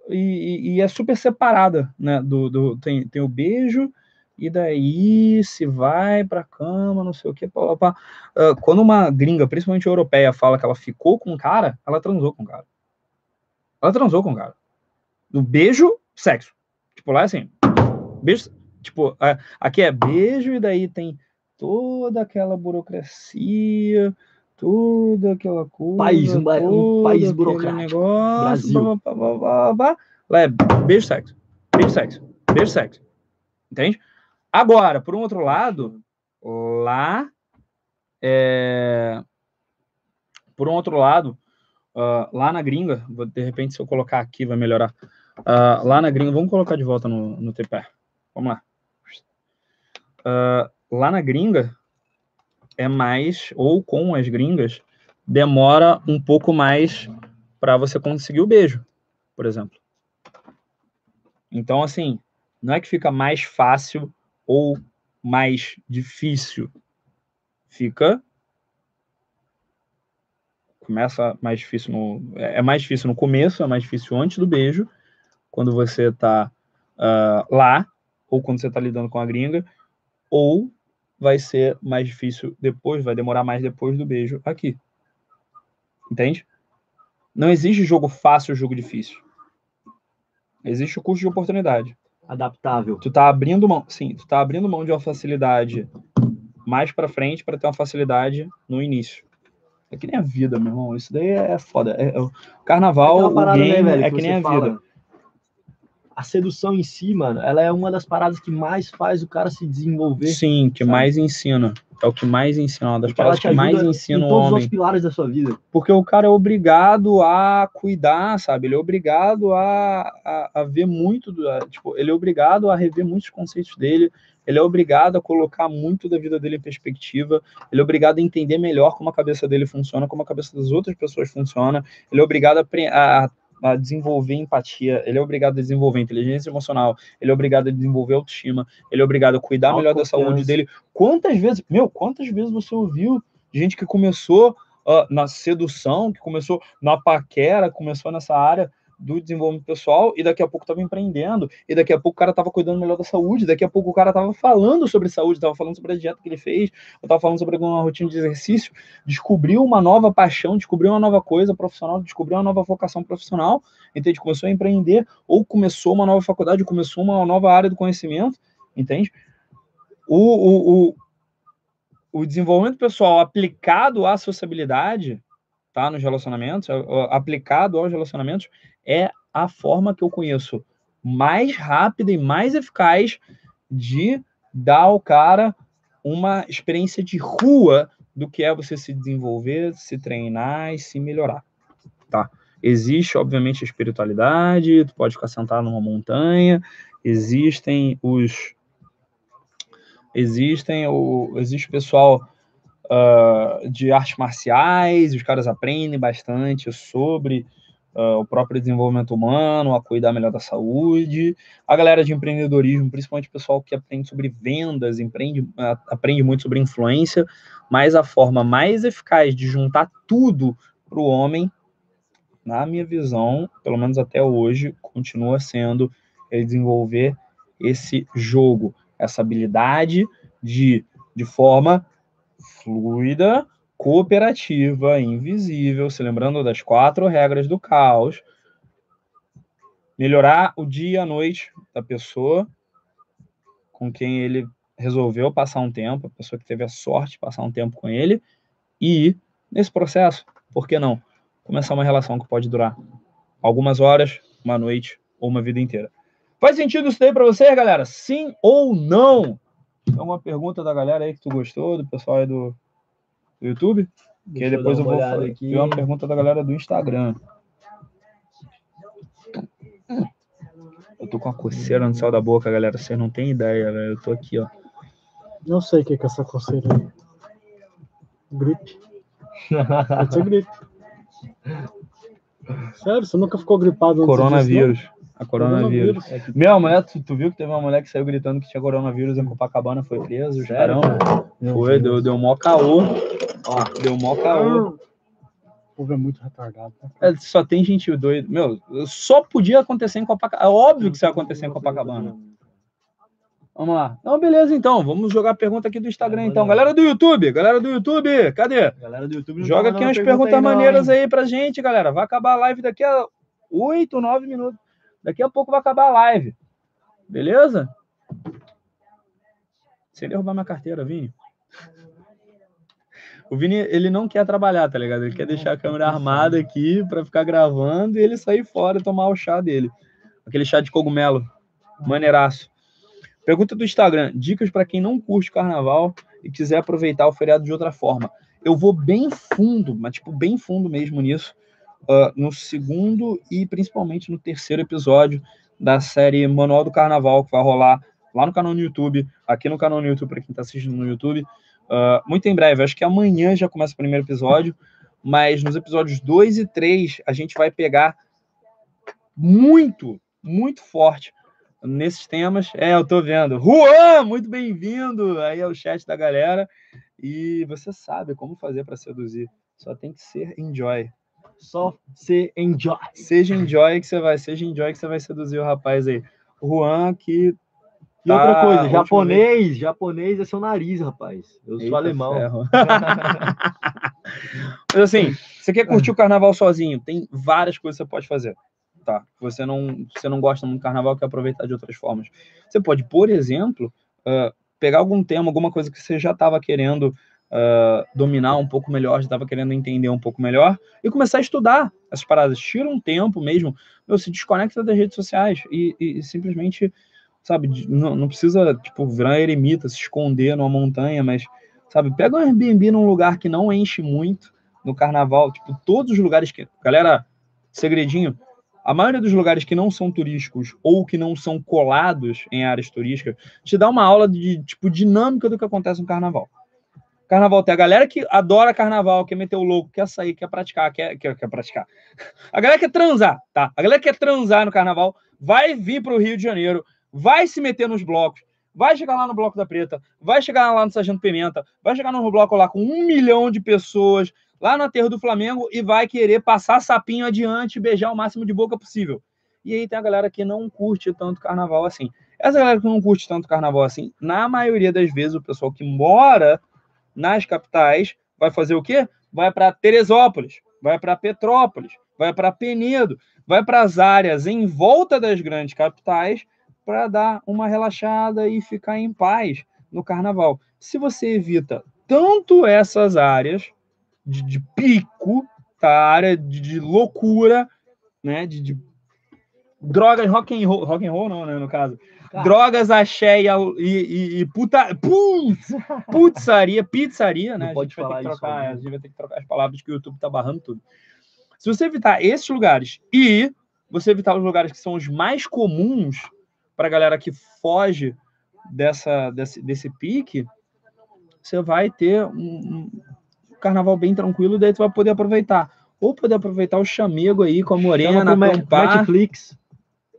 e, e, é super separada, né, do, do tem, tem o beijo, e daí se vai para cama, não sei o quê, papapá. Uh, quando uma gringa, principalmente europeia, fala que ela ficou com um cara, ela transou com o cara. Ela transou com o cara. No beijo, sexo. Tipo, lá é assim, beijo, Tipo, aqui é beijo e daí tem toda aquela burocracia, toda aquela coisa. País, um, um país burocrático. Negócio, Brasil. Blá, blá, blá, blá, Lá é beijo, sexo. Beijo, sexo. Beijo, sexo. Entende? Agora, por um outro lado, lá é... Por um outro lado, uh, lá na gringa, de repente se eu colocar aqui vai melhorar. Uh, lá na gringa, vamos colocar de volta no, no tripé. Vamos lá. Uh, lá na gringa é mais, ou com as gringas, demora um pouco mais para você conseguir o beijo, por exemplo. Então, assim, não é que fica mais fácil ou mais difícil. Fica. Começa mais difícil no. É mais difícil no começo, é mais difícil antes do beijo, quando você está uh, ah, lá, ou quando você está lidando com a gringa, ou vai ser mais difícil depois, vai demorar mais depois do beijo aqui. Entende? Não existe jogo fácil, jogo difícil. Existe o custo de oportunidade. Adaptável. Tu tá abrindo mão, sim, tu tá abrindo mão de uma facilidade mais para frente para ter uma facilidade no início. É que nem a vida, meu irmão. Isso daí é foda. É, é carnaval, é o game, né, velho, é que, que nem a fala. vida a sedução em si, mano, ela é uma das paradas que mais faz o cara se desenvolver. Sim, que sabe? mais ensina. É o que mais ensina, uma das Porque paradas que mais ensina o homem. todos os pilares da sua vida. Porque o cara é obrigado a cuidar, sabe? Ele é obrigado a, a, a ver muito, do, a, tipo, ele é obrigado a rever muitos conceitos dele, ele é obrigado a colocar muito da vida dele em perspectiva, ele é obrigado a entender melhor como a cabeça dele funciona, como a cabeça das outras pessoas funciona, ele é obrigado a, a a desenvolver empatia, ele é obrigado a desenvolver inteligência emocional, ele é obrigado a desenvolver autoestima, ele é obrigado a cuidar melhor da saúde dele. Quantas vezes, meu, quantas vezes você ouviu gente que começou uh, na sedução, que começou na paquera, começou nessa área do desenvolvimento pessoal e daqui a pouco estava empreendendo e daqui a pouco o cara estava cuidando melhor da saúde, daqui a pouco o cara estava falando sobre saúde, estava falando sobre a dieta que ele fez, estava falando sobre uma rotina de exercício, descobriu uma nova paixão, descobriu uma nova coisa profissional, descobriu uma nova vocação profissional, entende? Começou a empreender ou começou uma nova faculdade, começou uma nova área do conhecimento, entende? O, o, o, o desenvolvimento pessoal aplicado à sociabilidade, tá, nos relacionamentos, aplicado aos relacionamentos, é a forma que eu conheço mais rápida e mais eficaz de dar ao cara uma experiência de rua do que é você se desenvolver, se treinar e se melhorar, tá? Existe, obviamente, a espiritualidade, tu pode ficar sentado numa montanha, existem os existem o existe o pessoal uh, de artes marciais, os caras aprendem bastante sobre uh, o próprio desenvolvimento humano, a cuidar melhor da saúde, a galera de empreendedorismo, principalmente o pessoal que aprende sobre vendas, empreende, uh, aprende muito sobre influência, mas a forma mais eficaz de juntar tudo para o homem, na minha visão, pelo menos até hoje, continua sendo ele desenvolver esse jogo, essa habilidade de, de forma fluida, cooperativa, invisível, se lembrando das quatro regras do caos, melhorar o dia e a noite da pessoa com quem ele resolveu passar um tempo, a pessoa que teve a sorte de passar um tempo com ele, e nesse processo, por que não? Começar uma relação que pode durar algumas horas, uma noite ou uma vida inteira. Faz sentido isso daí para você, galera? Sim ou não? Alguma pergunta da galera aí que tu gostou, do pessoal aí do, do YouTube? Deixa que aí depois eu, eu vou falar aqui. Tem uma pergunta da galera do Instagram. Eu tô com a coceira no céu da boca, galera. Vocês não têm ideia, velho. Eu tô aqui, ó. Não sei o que é essa coceira aí. Gripe. Pode ser gripe. Sério, você nunca ficou gripado antes Coronavírus. disso, A coronavírus. Meu, a mulher, tu, tu viu que teve uma mulher que saiu gritando que tinha coronavírus em Copacabana, foi preso, caramba. não? Foi, deu, deu mó caô. Ó, deu mó caô. O povo é muito retardado. né? É, só tem gente doida. Meu, só podia acontecer em Copacabana. É óbvio que isso ia acontecer em Copacabana. Vamos lá. Não, beleza, então. Vamos jogar a pergunta aqui do Instagram, É, então. Galera do YouTube, galera do YouTube, cadê? Galera do YouTube não Joga tá aqui umas pergunta perguntas aí, maneiras aí pra gente, galera. Vai acabar a live daqui a 8, 9 minutos. Daqui a pouco vai acabar a live. Beleza? Sem derrubar minha carteira, Vini. O Vini, ele não quer trabalhar, tá ligado? Ele quer deixar a câmera armada aqui pra ficar gravando e ele sair fora e tomar o chá dele. Aquele chá de cogumelo. Maneiraço. Pergunta do Instagram: dicas para quem não curte carnaval e quiser aproveitar o feriado de outra forma. Eu vou bem fundo, mas tipo, bem fundo mesmo nisso, ah, no segundo e principalmente no terceiro episódio da série Manual do Carnaval, que vai rolar lá no canal no YouTube, aqui no canal no YouTube, para quem está assistindo no YouTube. Ah, muito em breve, acho que amanhã já começa o primeiro episódio, mas nos episódios 2 e 3 a gente vai pegar muito, muito forte nesses temas. É, eu tô vendo. Juan, muito bem-vindo aí ao chat da galera. E você sabe como fazer para seduzir. Só tem que ser enjoy. Só ser enjoy. Seja enjoy que você vai, seja enjoy que você vai seduzir o rapaz aí. Juan que E outra Tá, coisa, última japonês, japonês é seu nariz, rapaz. Eu sou Eita alemão. ferro. Mas assim, você quer curtir o carnaval sozinho? Tem várias coisas que você pode fazer. Tá? Você não, você não gosta muito do carnaval, quer aproveitar de outras formas. Você pode, por exemplo, ah, pegar algum tema, alguma coisa que você já estava querendo ah, dominar um pouco melhor, já estava querendo entender um pouco melhor, e começar a estudar essas paradas. Tira um tempo mesmo, meu, se desconecta das redes sociais e, e- e simplesmente, sabe, não, não precisa, tipo, virar eremita, se esconder numa montanha, mas, sabe, pega um Airbnb num lugar que não enche muito no carnaval, tipo, todos os lugares que. Galera, segredinho, a maioria dos lugares que não são turísticos ou que não são colados em áreas turísticas te dá uma aula de tipo dinâmica do que acontece no carnaval. Carnaval tem a galera que adora carnaval, quer meter o louco, quer sair, quer praticar, quer, quer, quer praticar. A galera quer transar, tá? A galera quer transar no carnaval, vai vir para o Rio de Janeiro, vai se meter nos blocos, vai chegar lá no Bloco da Preta, vai chegar lá no Sargento Pimenta, vai chegar no bloco lá com um milhão de pessoas, lá no aterro do Flamengo e vai querer passar sapinho adiante beijar o máximo de boca possível. E aí tem a galera que não curte tanto carnaval assim. Essa galera que não curte tanto carnaval assim, na maioria das vezes o pessoal que mora nas capitais vai fazer o quê? Vai para Teresópolis, vai para Petrópolis, vai para Penedo, vai para as áreas em volta das grandes capitais para dar uma relaxada e ficar em paz no carnaval. Se você evita tanto essas áreas de, de pico, tá? área de, de loucura, né? De, de drogas rock and roll, rock and roll não, né? No caso, Cara. drogas, axé e, e, e, puta, putz, putzaria, pizzaria, né? Não a pode gente vai ter falar que isso, trocar, né? a gente vai ter que trocar as palavras que o YouTube tá barrando tudo. Se você evitar esses lugares e você evitar os lugares que são os mais comuns para a galera que foge dessa, desse, desse pique, você vai ter um, um carnaval bem tranquilo, daí tu vai poder aproveitar. Ou poder aproveitar o chamego aí com a morena, Ma- acampar, Netflix.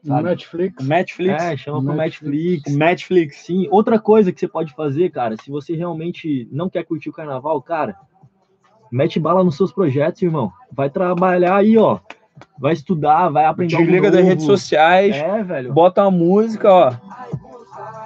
Sabe? Netflix. o Netflix, É, chama pro Netflix. Netflix. o Netflix. Sim, outra coisa que você pode fazer, cara, se você realmente não quer curtir o carnaval, cara, mete bala nos seus projetos, irmão. Vai trabalhar aí, ó. Vai estudar, vai aprender Desliga das redes sociais, É, velho. bota uma música, ó.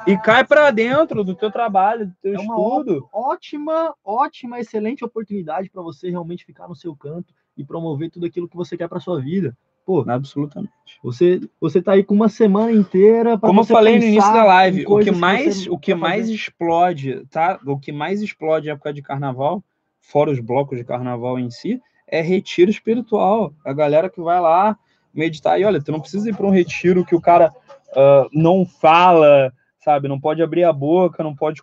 E cai pra dentro do teu trabalho, do teu É uma estudo. Ótima, ótima, excelente oportunidade para você realmente ficar no seu canto e promover tudo aquilo que você quer para sua vida. Pô, Absolutamente. você você tá aí com uma semana inteira para Como eu falei no início da live, o que mais, você o que mais fazer. explode, tá? O que mais explode em época de carnaval, fora os blocos de carnaval em si, é retiro espiritual. A galera que vai lá meditar e olha, tu não precisa ir para um retiro que o cara ah, não fala, sabe? Não pode abrir a boca, não pode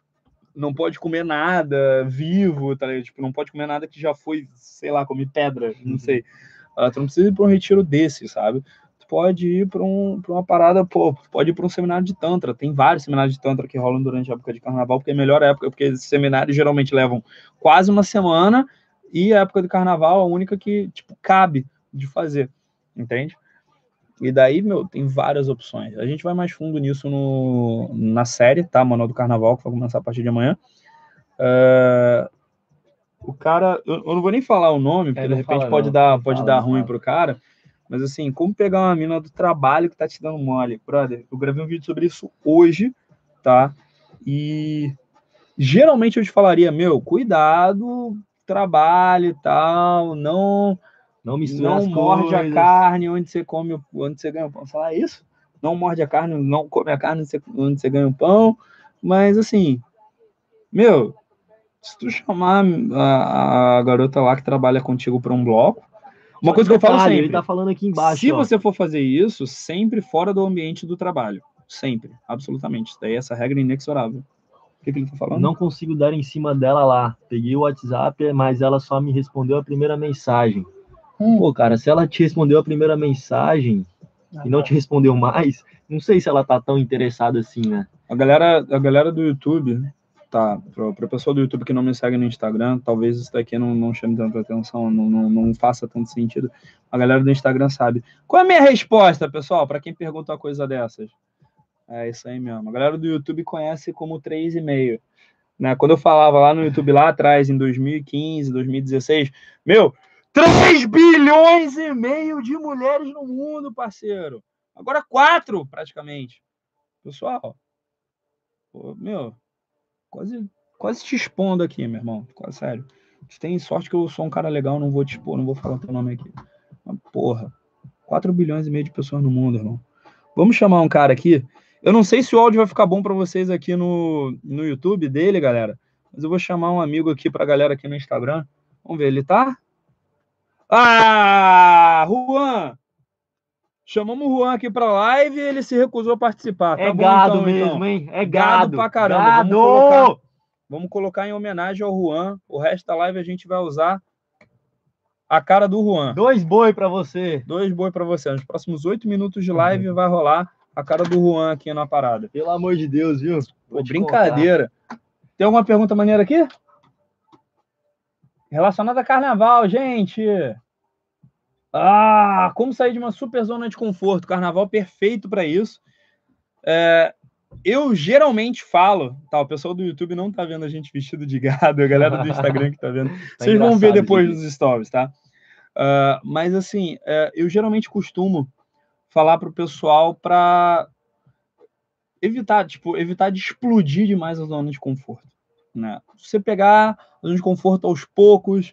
não pode comer nada vivo, tá ligado? Tipo, não pode comer nada que já foi, sei lá, comer pedra, não sei. Ah, tu não precisa ir para um retiro desse, sabe? Tu pode ir para um, uma parada, pô, pode ir para um seminário de Tantra. Tem vários seminários de Tantra que rolam durante a época de carnaval, porque é a melhor época, porque esses seminários geralmente levam quase uma semana e a época do carnaval é a única que, tipo, cabe de fazer, entende? E daí, meu, tem várias opções. A gente vai mais fundo nisso no, na série, tá? Manual do Carnaval, que vai começar a partir de amanhã. Uh, o cara, eu, eu, não vou nem falar o nome, porque é, de repente pode não, dar, pode fala, dar ruim fala. pro cara. Mas assim, como pegar uma mina do trabalho que tá te dando mole? Brother, eu gravei um vídeo sobre isso hoje, tá? E geralmente eu te falaria, meu, cuidado, trabalho e tal, não não mistura Não morde coisas. a carne onde você come, onde você ganha o pão. Falar isso? Não morde a carne, não come a carne onde você, onde você ganha o pão. Mas assim, meu, se tu chamar a, a garota lá que trabalha contigo para um bloco, uma Só coisa que eu falo sempre. Ele tá falando aqui embaixo. Se ó. você for fazer isso, sempre fora do ambiente do trabalho. Sempre, absolutamente. Daí essa regra é inexorável. O que, que ele tá falando? Não consigo dar em cima dela lá. Peguei o WhatsApp, mas ela só me respondeu a primeira mensagem. Hum. Pô, cara, se ela te respondeu a primeira mensagem ah, e não tá. te respondeu mais, não sei se ela tá tão interessada assim, né? A galera, a galera do YouTube, tá? Para o pessoal do YouTube que não me segue no Instagram, talvez isso daqui não, não chame tanta atenção, não, não, não faça tanto sentido. A galera do Instagram sabe. Qual é a minha resposta, pessoal, para quem pergunta uma coisa dessas? É isso aí mesmo. A galera do YouTube conhece como 3,5. Né? Quando eu falava lá no YouTube lá atrás, em 2015, 2016, meu, 3 bilhões e meio de mulheres no mundo, parceiro. Agora 4, praticamente. Pessoal, pô, meu, quase, quase te expondo aqui, meu irmão. Quase sério. Tem sorte que eu sou um cara legal, não vou te expor, não vou falar teu nome aqui. Mas, porra, 4 bilhões e meio de pessoas no mundo, irmão. Vamos chamar um cara aqui. Eu não sei se o áudio vai ficar bom para vocês aqui no, no YouTube dele, galera. Mas eu vou chamar um amigo aqui pra galera aqui no Instagram. Vamos ver, ele tá? Ah, Juan! Chamamos o Juan aqui para live e ele se recusou a participar. Tá é bom, gado então, mesmo, então. hein? É gado. gado pra caramba. Gado! Vamos colocar, vamos colocar em homenagem ao Juan. O resto da live a gente vai usar a cara do Juan. Dois boi para você. Dois boi para você. Nos próximos oito minutos de live uhum. vai rolar a cara do Juan aqui na parada. Pelo amor de Deus, viu? Pô, brincadeira. Contar. Tem alguma pergunta maneira aqui? Relacionada a carnaval, gente. Ah, como sair de uma super zona de conforto? Carnaval perfeito para isso. É, eu geralmente falo, tá? O pessoal do YouTube não tá vendo a gente vestido de gado, a galera do Instagram que tá vendo. tá Vocês vão ver depois dos stories, tá? Uh, mas assim, uh, eu geralmente costumo falar pro pessoal para evitar, tipo, evitar de explodir demais a zona de conforto. Né? Você pegar a zona de conforto aos poucos,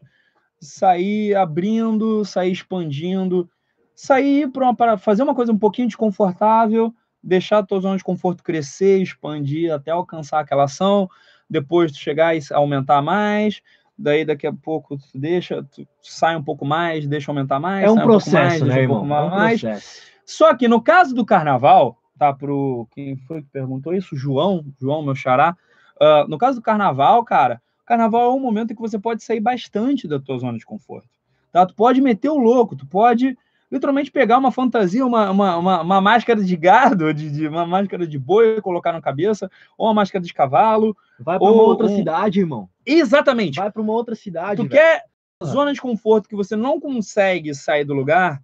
sair abrindo, sair expandindo, sair para fazer uma coisa um pouquinho desconfortável, deixar a tua zona de conforto crescer, expandir até alcançar aquela ação, depois tu chegar e aumentar mais, daí daqui a pouco tu deixa, tu sai um pouco mais, deixa aumentar mais, é um processo, um mais, né, irmão? Um é um mais. Processo. Só que no caso do carnaval, tá pro quem foi que perguntou isso, João, João meu xará, Uh, no caso do carnaval, cara, carnaval é um momento em que você pode sair bastante da tua zona de conforto. Tá? Tu pode meter o louco, tu pode literalmente pegar uma fantasia, uma, uma, uma, uma máscara de gado, de, de, uma máscara de boi, colocar na cabeça, ou uma máscara de cavalo. Vai para uma outra cidade, irmão. Exatamente. Vai para uma outra cidade. Tu quer zona de conforto que você não consegue sair do lugar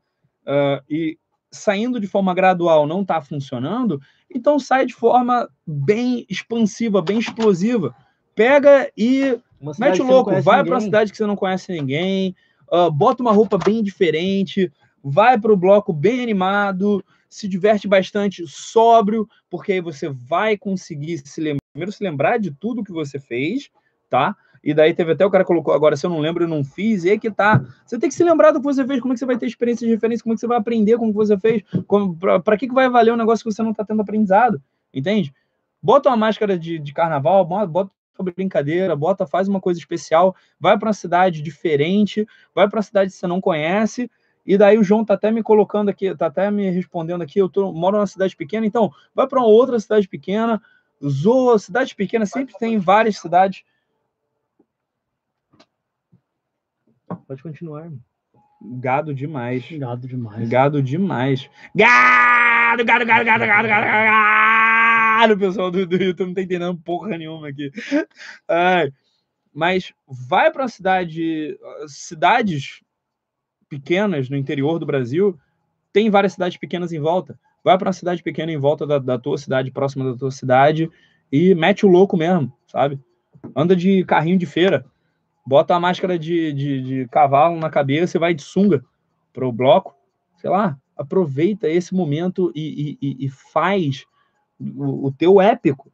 uh, e saindo de forma gradual não está funcionando, então sai de forma bem expansiva, bem explosiva. Pega e mete o louco, vai para uma cidade que você não conhece ninguém, uh, bota uma roupa bem diferente, vai para o bloco bem animado, se diverte bastante, sóbrio, porque aí você vai conseguir se lembrar, primeiro se lembrar de tudo que você fez, tá? E daí teve até o cara colocou, agora se eu não lembro, eu não fiz, e aí que tá. Você tem que se lembrar do que você fez, como é que você vai ter experiência de referência, como é que você vai aprender com o que você fez, para que, que vai valer um negócio que você não está tendo aprendizado, entende? Bota uma máscara de, de carnaval, bota uma brincadeira, bota, faz uma coisa especial, vai para uma cidade diferente, vai para uma cidade que você não conhece, e daí o João tá até me colocando aqui, tá até me respondendo aqui, eu tô, moro numa cidade pequena, então vai para uma outra cidade pequena, zoa, cidade pequena sempre tem várias cidades Pode continuar. Gado demais. Gado demais. Gado demais. Gado, gado, gado, gado, gado, gado, gado. O pessoal do, do YouTube não tá entendendo porra nenhuma aqui. Ai. Mas vai para uma cidade, cidades pequenas no interior do Brasil, tem várias cidades pequenas em volta. Vai para uma cidade pequena em volta da, da tua cidade, próxima da tua cidade, e mete o louco mesmo, sabe? Anda de carrinho de feira, bota a máscara de, de, de cavalo na cabeça e vai de sunga pro bloco, sei lá, aproveita esse momento e, e, e faz o, o, teu épico,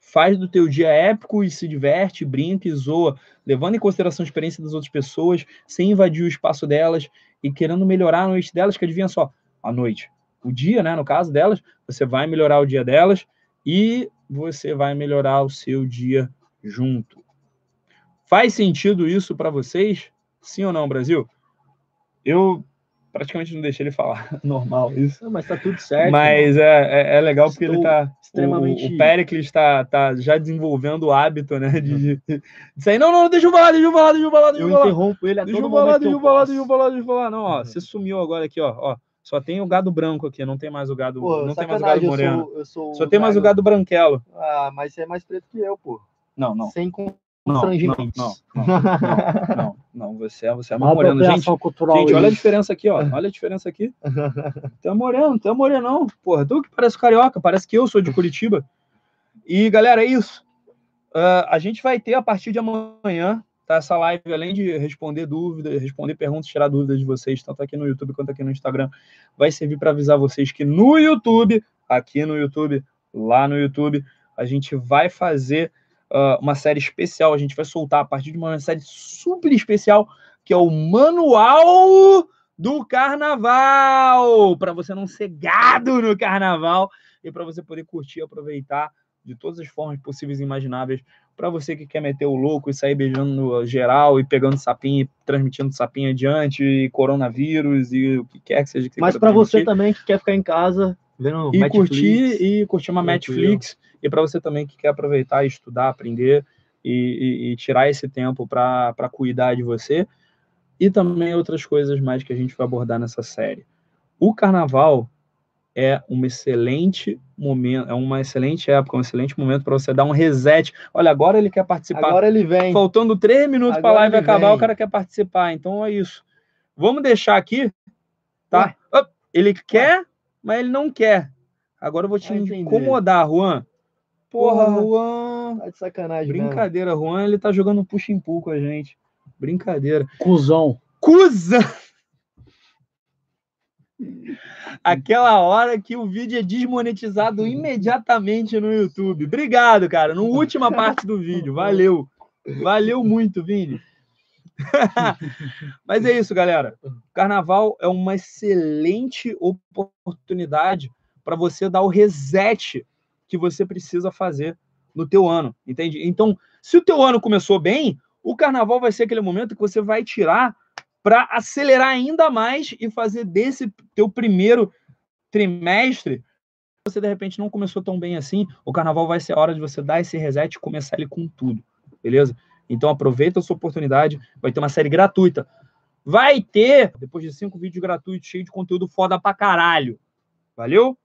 faz do teu dia épico e se diverte, brinca e zoa, levando em consideração a experiência das outras pessoas, sem invadir o espaço delas e querendo melhorar a noite delas, que adivinha só, a noite, o dia, né, no caso delas, você vai melhorar o dia delas e você vai melhorar o seu dia junto. Faz sentido isso para vocês? Sim ou não, Brasil? Eu praticamente não deixei ele falar. Normal isso. Não, mas tá tudo certo. Mas é, é, é, legal porque ele tá. Extremamente... O, o Pericles está tá já desenvolvendo o hábito, né? De, de, sair. Não, não, deixa eu falar, deixa eu falar, deixa eu falar. Deixa eu, eu falar. interrompo ele a deixa todo eu falar, deixa eu falar, deixa eu falar, deixa eu falar. Não, ó, uhum. você sumiu agora aqui, ó. ó. Só tem o gado branco aqui, não tem mais o gado. Pô, não tem mais o gado moreno. Eu sou, eu sou Só tem mais o gado branquelo. Ah, mas você é mais preto que eu, pô. Não, não. Sem constrangimentos. Não, não, não, não, não, não, Você é, você é mais moreno. Gente, gente olha a diferença aqui, ó. Olha a diferença aqui. É moreno, tu é moreno, não. Porra, tu que parece carioca, parece que eu sou de Curitiba. E, galera, é isso. Uh, a gente vai ter a partir de amanhã, tá? Essa live, além de responder dúvidas, responder perguntas, tirar dúvidas de vocês, tanto aqui no YouTube quanto aqui no Instagram, vai servir para avisar vocês que no YouTube, aqui no YouTube, lá no YouTube, a gente vai fazer uh, uma série especial. A gente vai soltar a partir de uma série super especial, que é o Manual do Carnaval, para você não ser gado no Carnaval e para você poder curtir e aproveitar de todas as formas possíveis e imagináveis. Para você que quer meter o louco e sair beijando geral e pegando sapinho e transmitindo sapinho adiante, e coronavírus e o que quer que seja. Que Mas para você também que quer ficar em casa vendo e Netflix, curtir e curtir uma Netflix e para você também que quer aproveitar, estudar, aprender e, e, e tirar esse tempo para cuidar de você e também outras coisas mais que a gente vai abordar nessa série. O carnaval é um excelente momento, é uma excelente época, um excelente momento para você dar um reset. Olha, agora ele quer participar. Agora ele vem. Faltando três minutos para a live acabar, vem. o cara quer participar. Então é isso. Vamos deixar aqui, tá? Ué. Ele quer, mas ele não quer. Agora eu vou te incomodar, Juan. Porra, Porra, Juan. Tá de sacanagem. Brincadeira, mesmo. Juan, ele tá jogando push and pull com a gente. Brincadeira. Cusão. Cusão! Aquela hora que o vídeo é desmonetizado imediatamente no YouTube. Obrigado, cara. Na última parte do vídeo. Valeu. Valeu muito, Vini. Mas é isso, galera. Carnaval é uma excelente oportunidade para você dar o reset que você precisa fazer no teu ano, entende? Então, se o teu ano começou bem, o carnaval vai ser aquele momento que você vai tirar para acelerar ainda mais e fazer desse teu primeiro trimestre você de repente não começou tão bem assim, o carnaval vai ser a hora de você dar esse reset e começar ele com tudo, beleza? Então aproveita a sua oportunidade, vai ter uma série gratuita. Vai ter, depois de cinco vídeos gratuitos, cheio de conteúdo foda pra caralho. Valeu?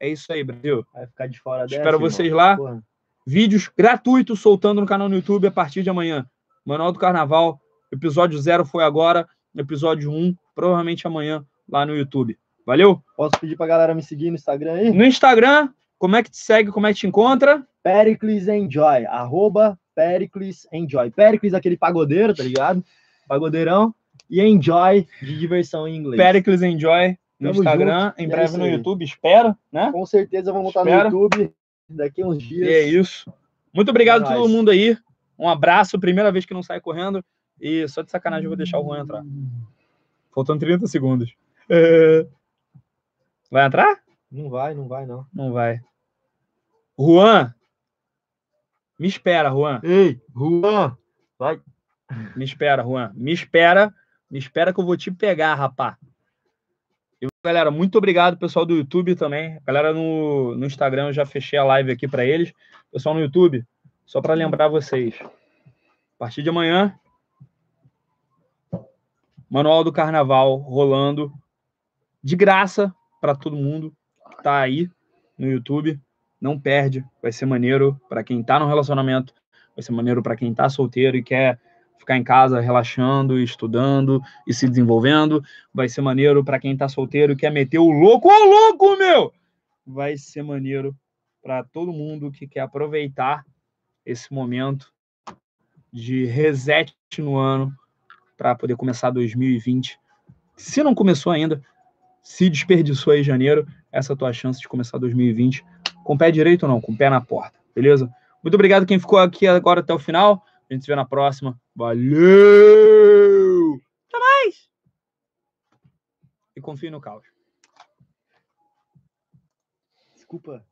É isso aí, Brasil. Vai ficar de fora dessa. Espero vocês lá. Porra. Vídeos gratuitos soltando no canal no YouTube a partir de amanhã. Manual do Carnaval. Episódio 0 foi agora. Episódio 1, um, provavelmente amanhã, lá no YouTube. Valeu? Posso pedir pra galera me seguir no Instagram aí? No Instagram, como é que te segue, como é que te encontra? Pericles Enjoy, arroba Pericles Enjoy. Pericles, aquele pagodeiro, tá ligado? Pagodeirão. E Enjoy, de diversão em inglês. Pericles Enjoy, no Tamo Instagram, junto. em é breve é no YouTube, espero, né? Com certeza vamos estar no YouTube daqui uns dias. E é isso. Muito obrigado é a todo mundo aí. Um abraço, primeira vez que não sai correndo. E só de sacanagem eu vou deixar o Juan entrar. Faltando 30 segundos. É... Vai entrar? Não vai, não vai, não. Não vai. Juan! Me espera, Juan. Ei, Juan! Vai. Me espera, Juan. Me espera. Me espera que eu vou te pegar, rapá. E, galera, muito obrigado, pessoal do YouTube também. Galera no, no Instagram, eu já fechei a live aqui para eles. Pessoal no YouTube, só para lembrar vocês. A partir de amanhã, Manual do Carnaval rolando de graça para todo mundo que tá aí no YouTube. Não perde, vai ser maneiro para quem tá no relacionamento, vai ser maneiro para quem tá solteiro e quer ficar em casa relaxando, estudando e se desenvolvendo. Vai ser maneiro para quem tá solteiro e quer meter o louco, ô louco, meu! Vai ser maneiro para todo mundo que quer aproveitar esse momento de reset no ano para poder começar 2020. Se não começou ainda, se desperdiçou aí em janeiro, essa é a tua chance de começar 2020 com pé direito ou não, com pé na porta, beleza? Muito obrigado quem ficou aqui agora até o final. A gente se vê na próxima. Valeu! Até mais! E confie no caos. Desculpa.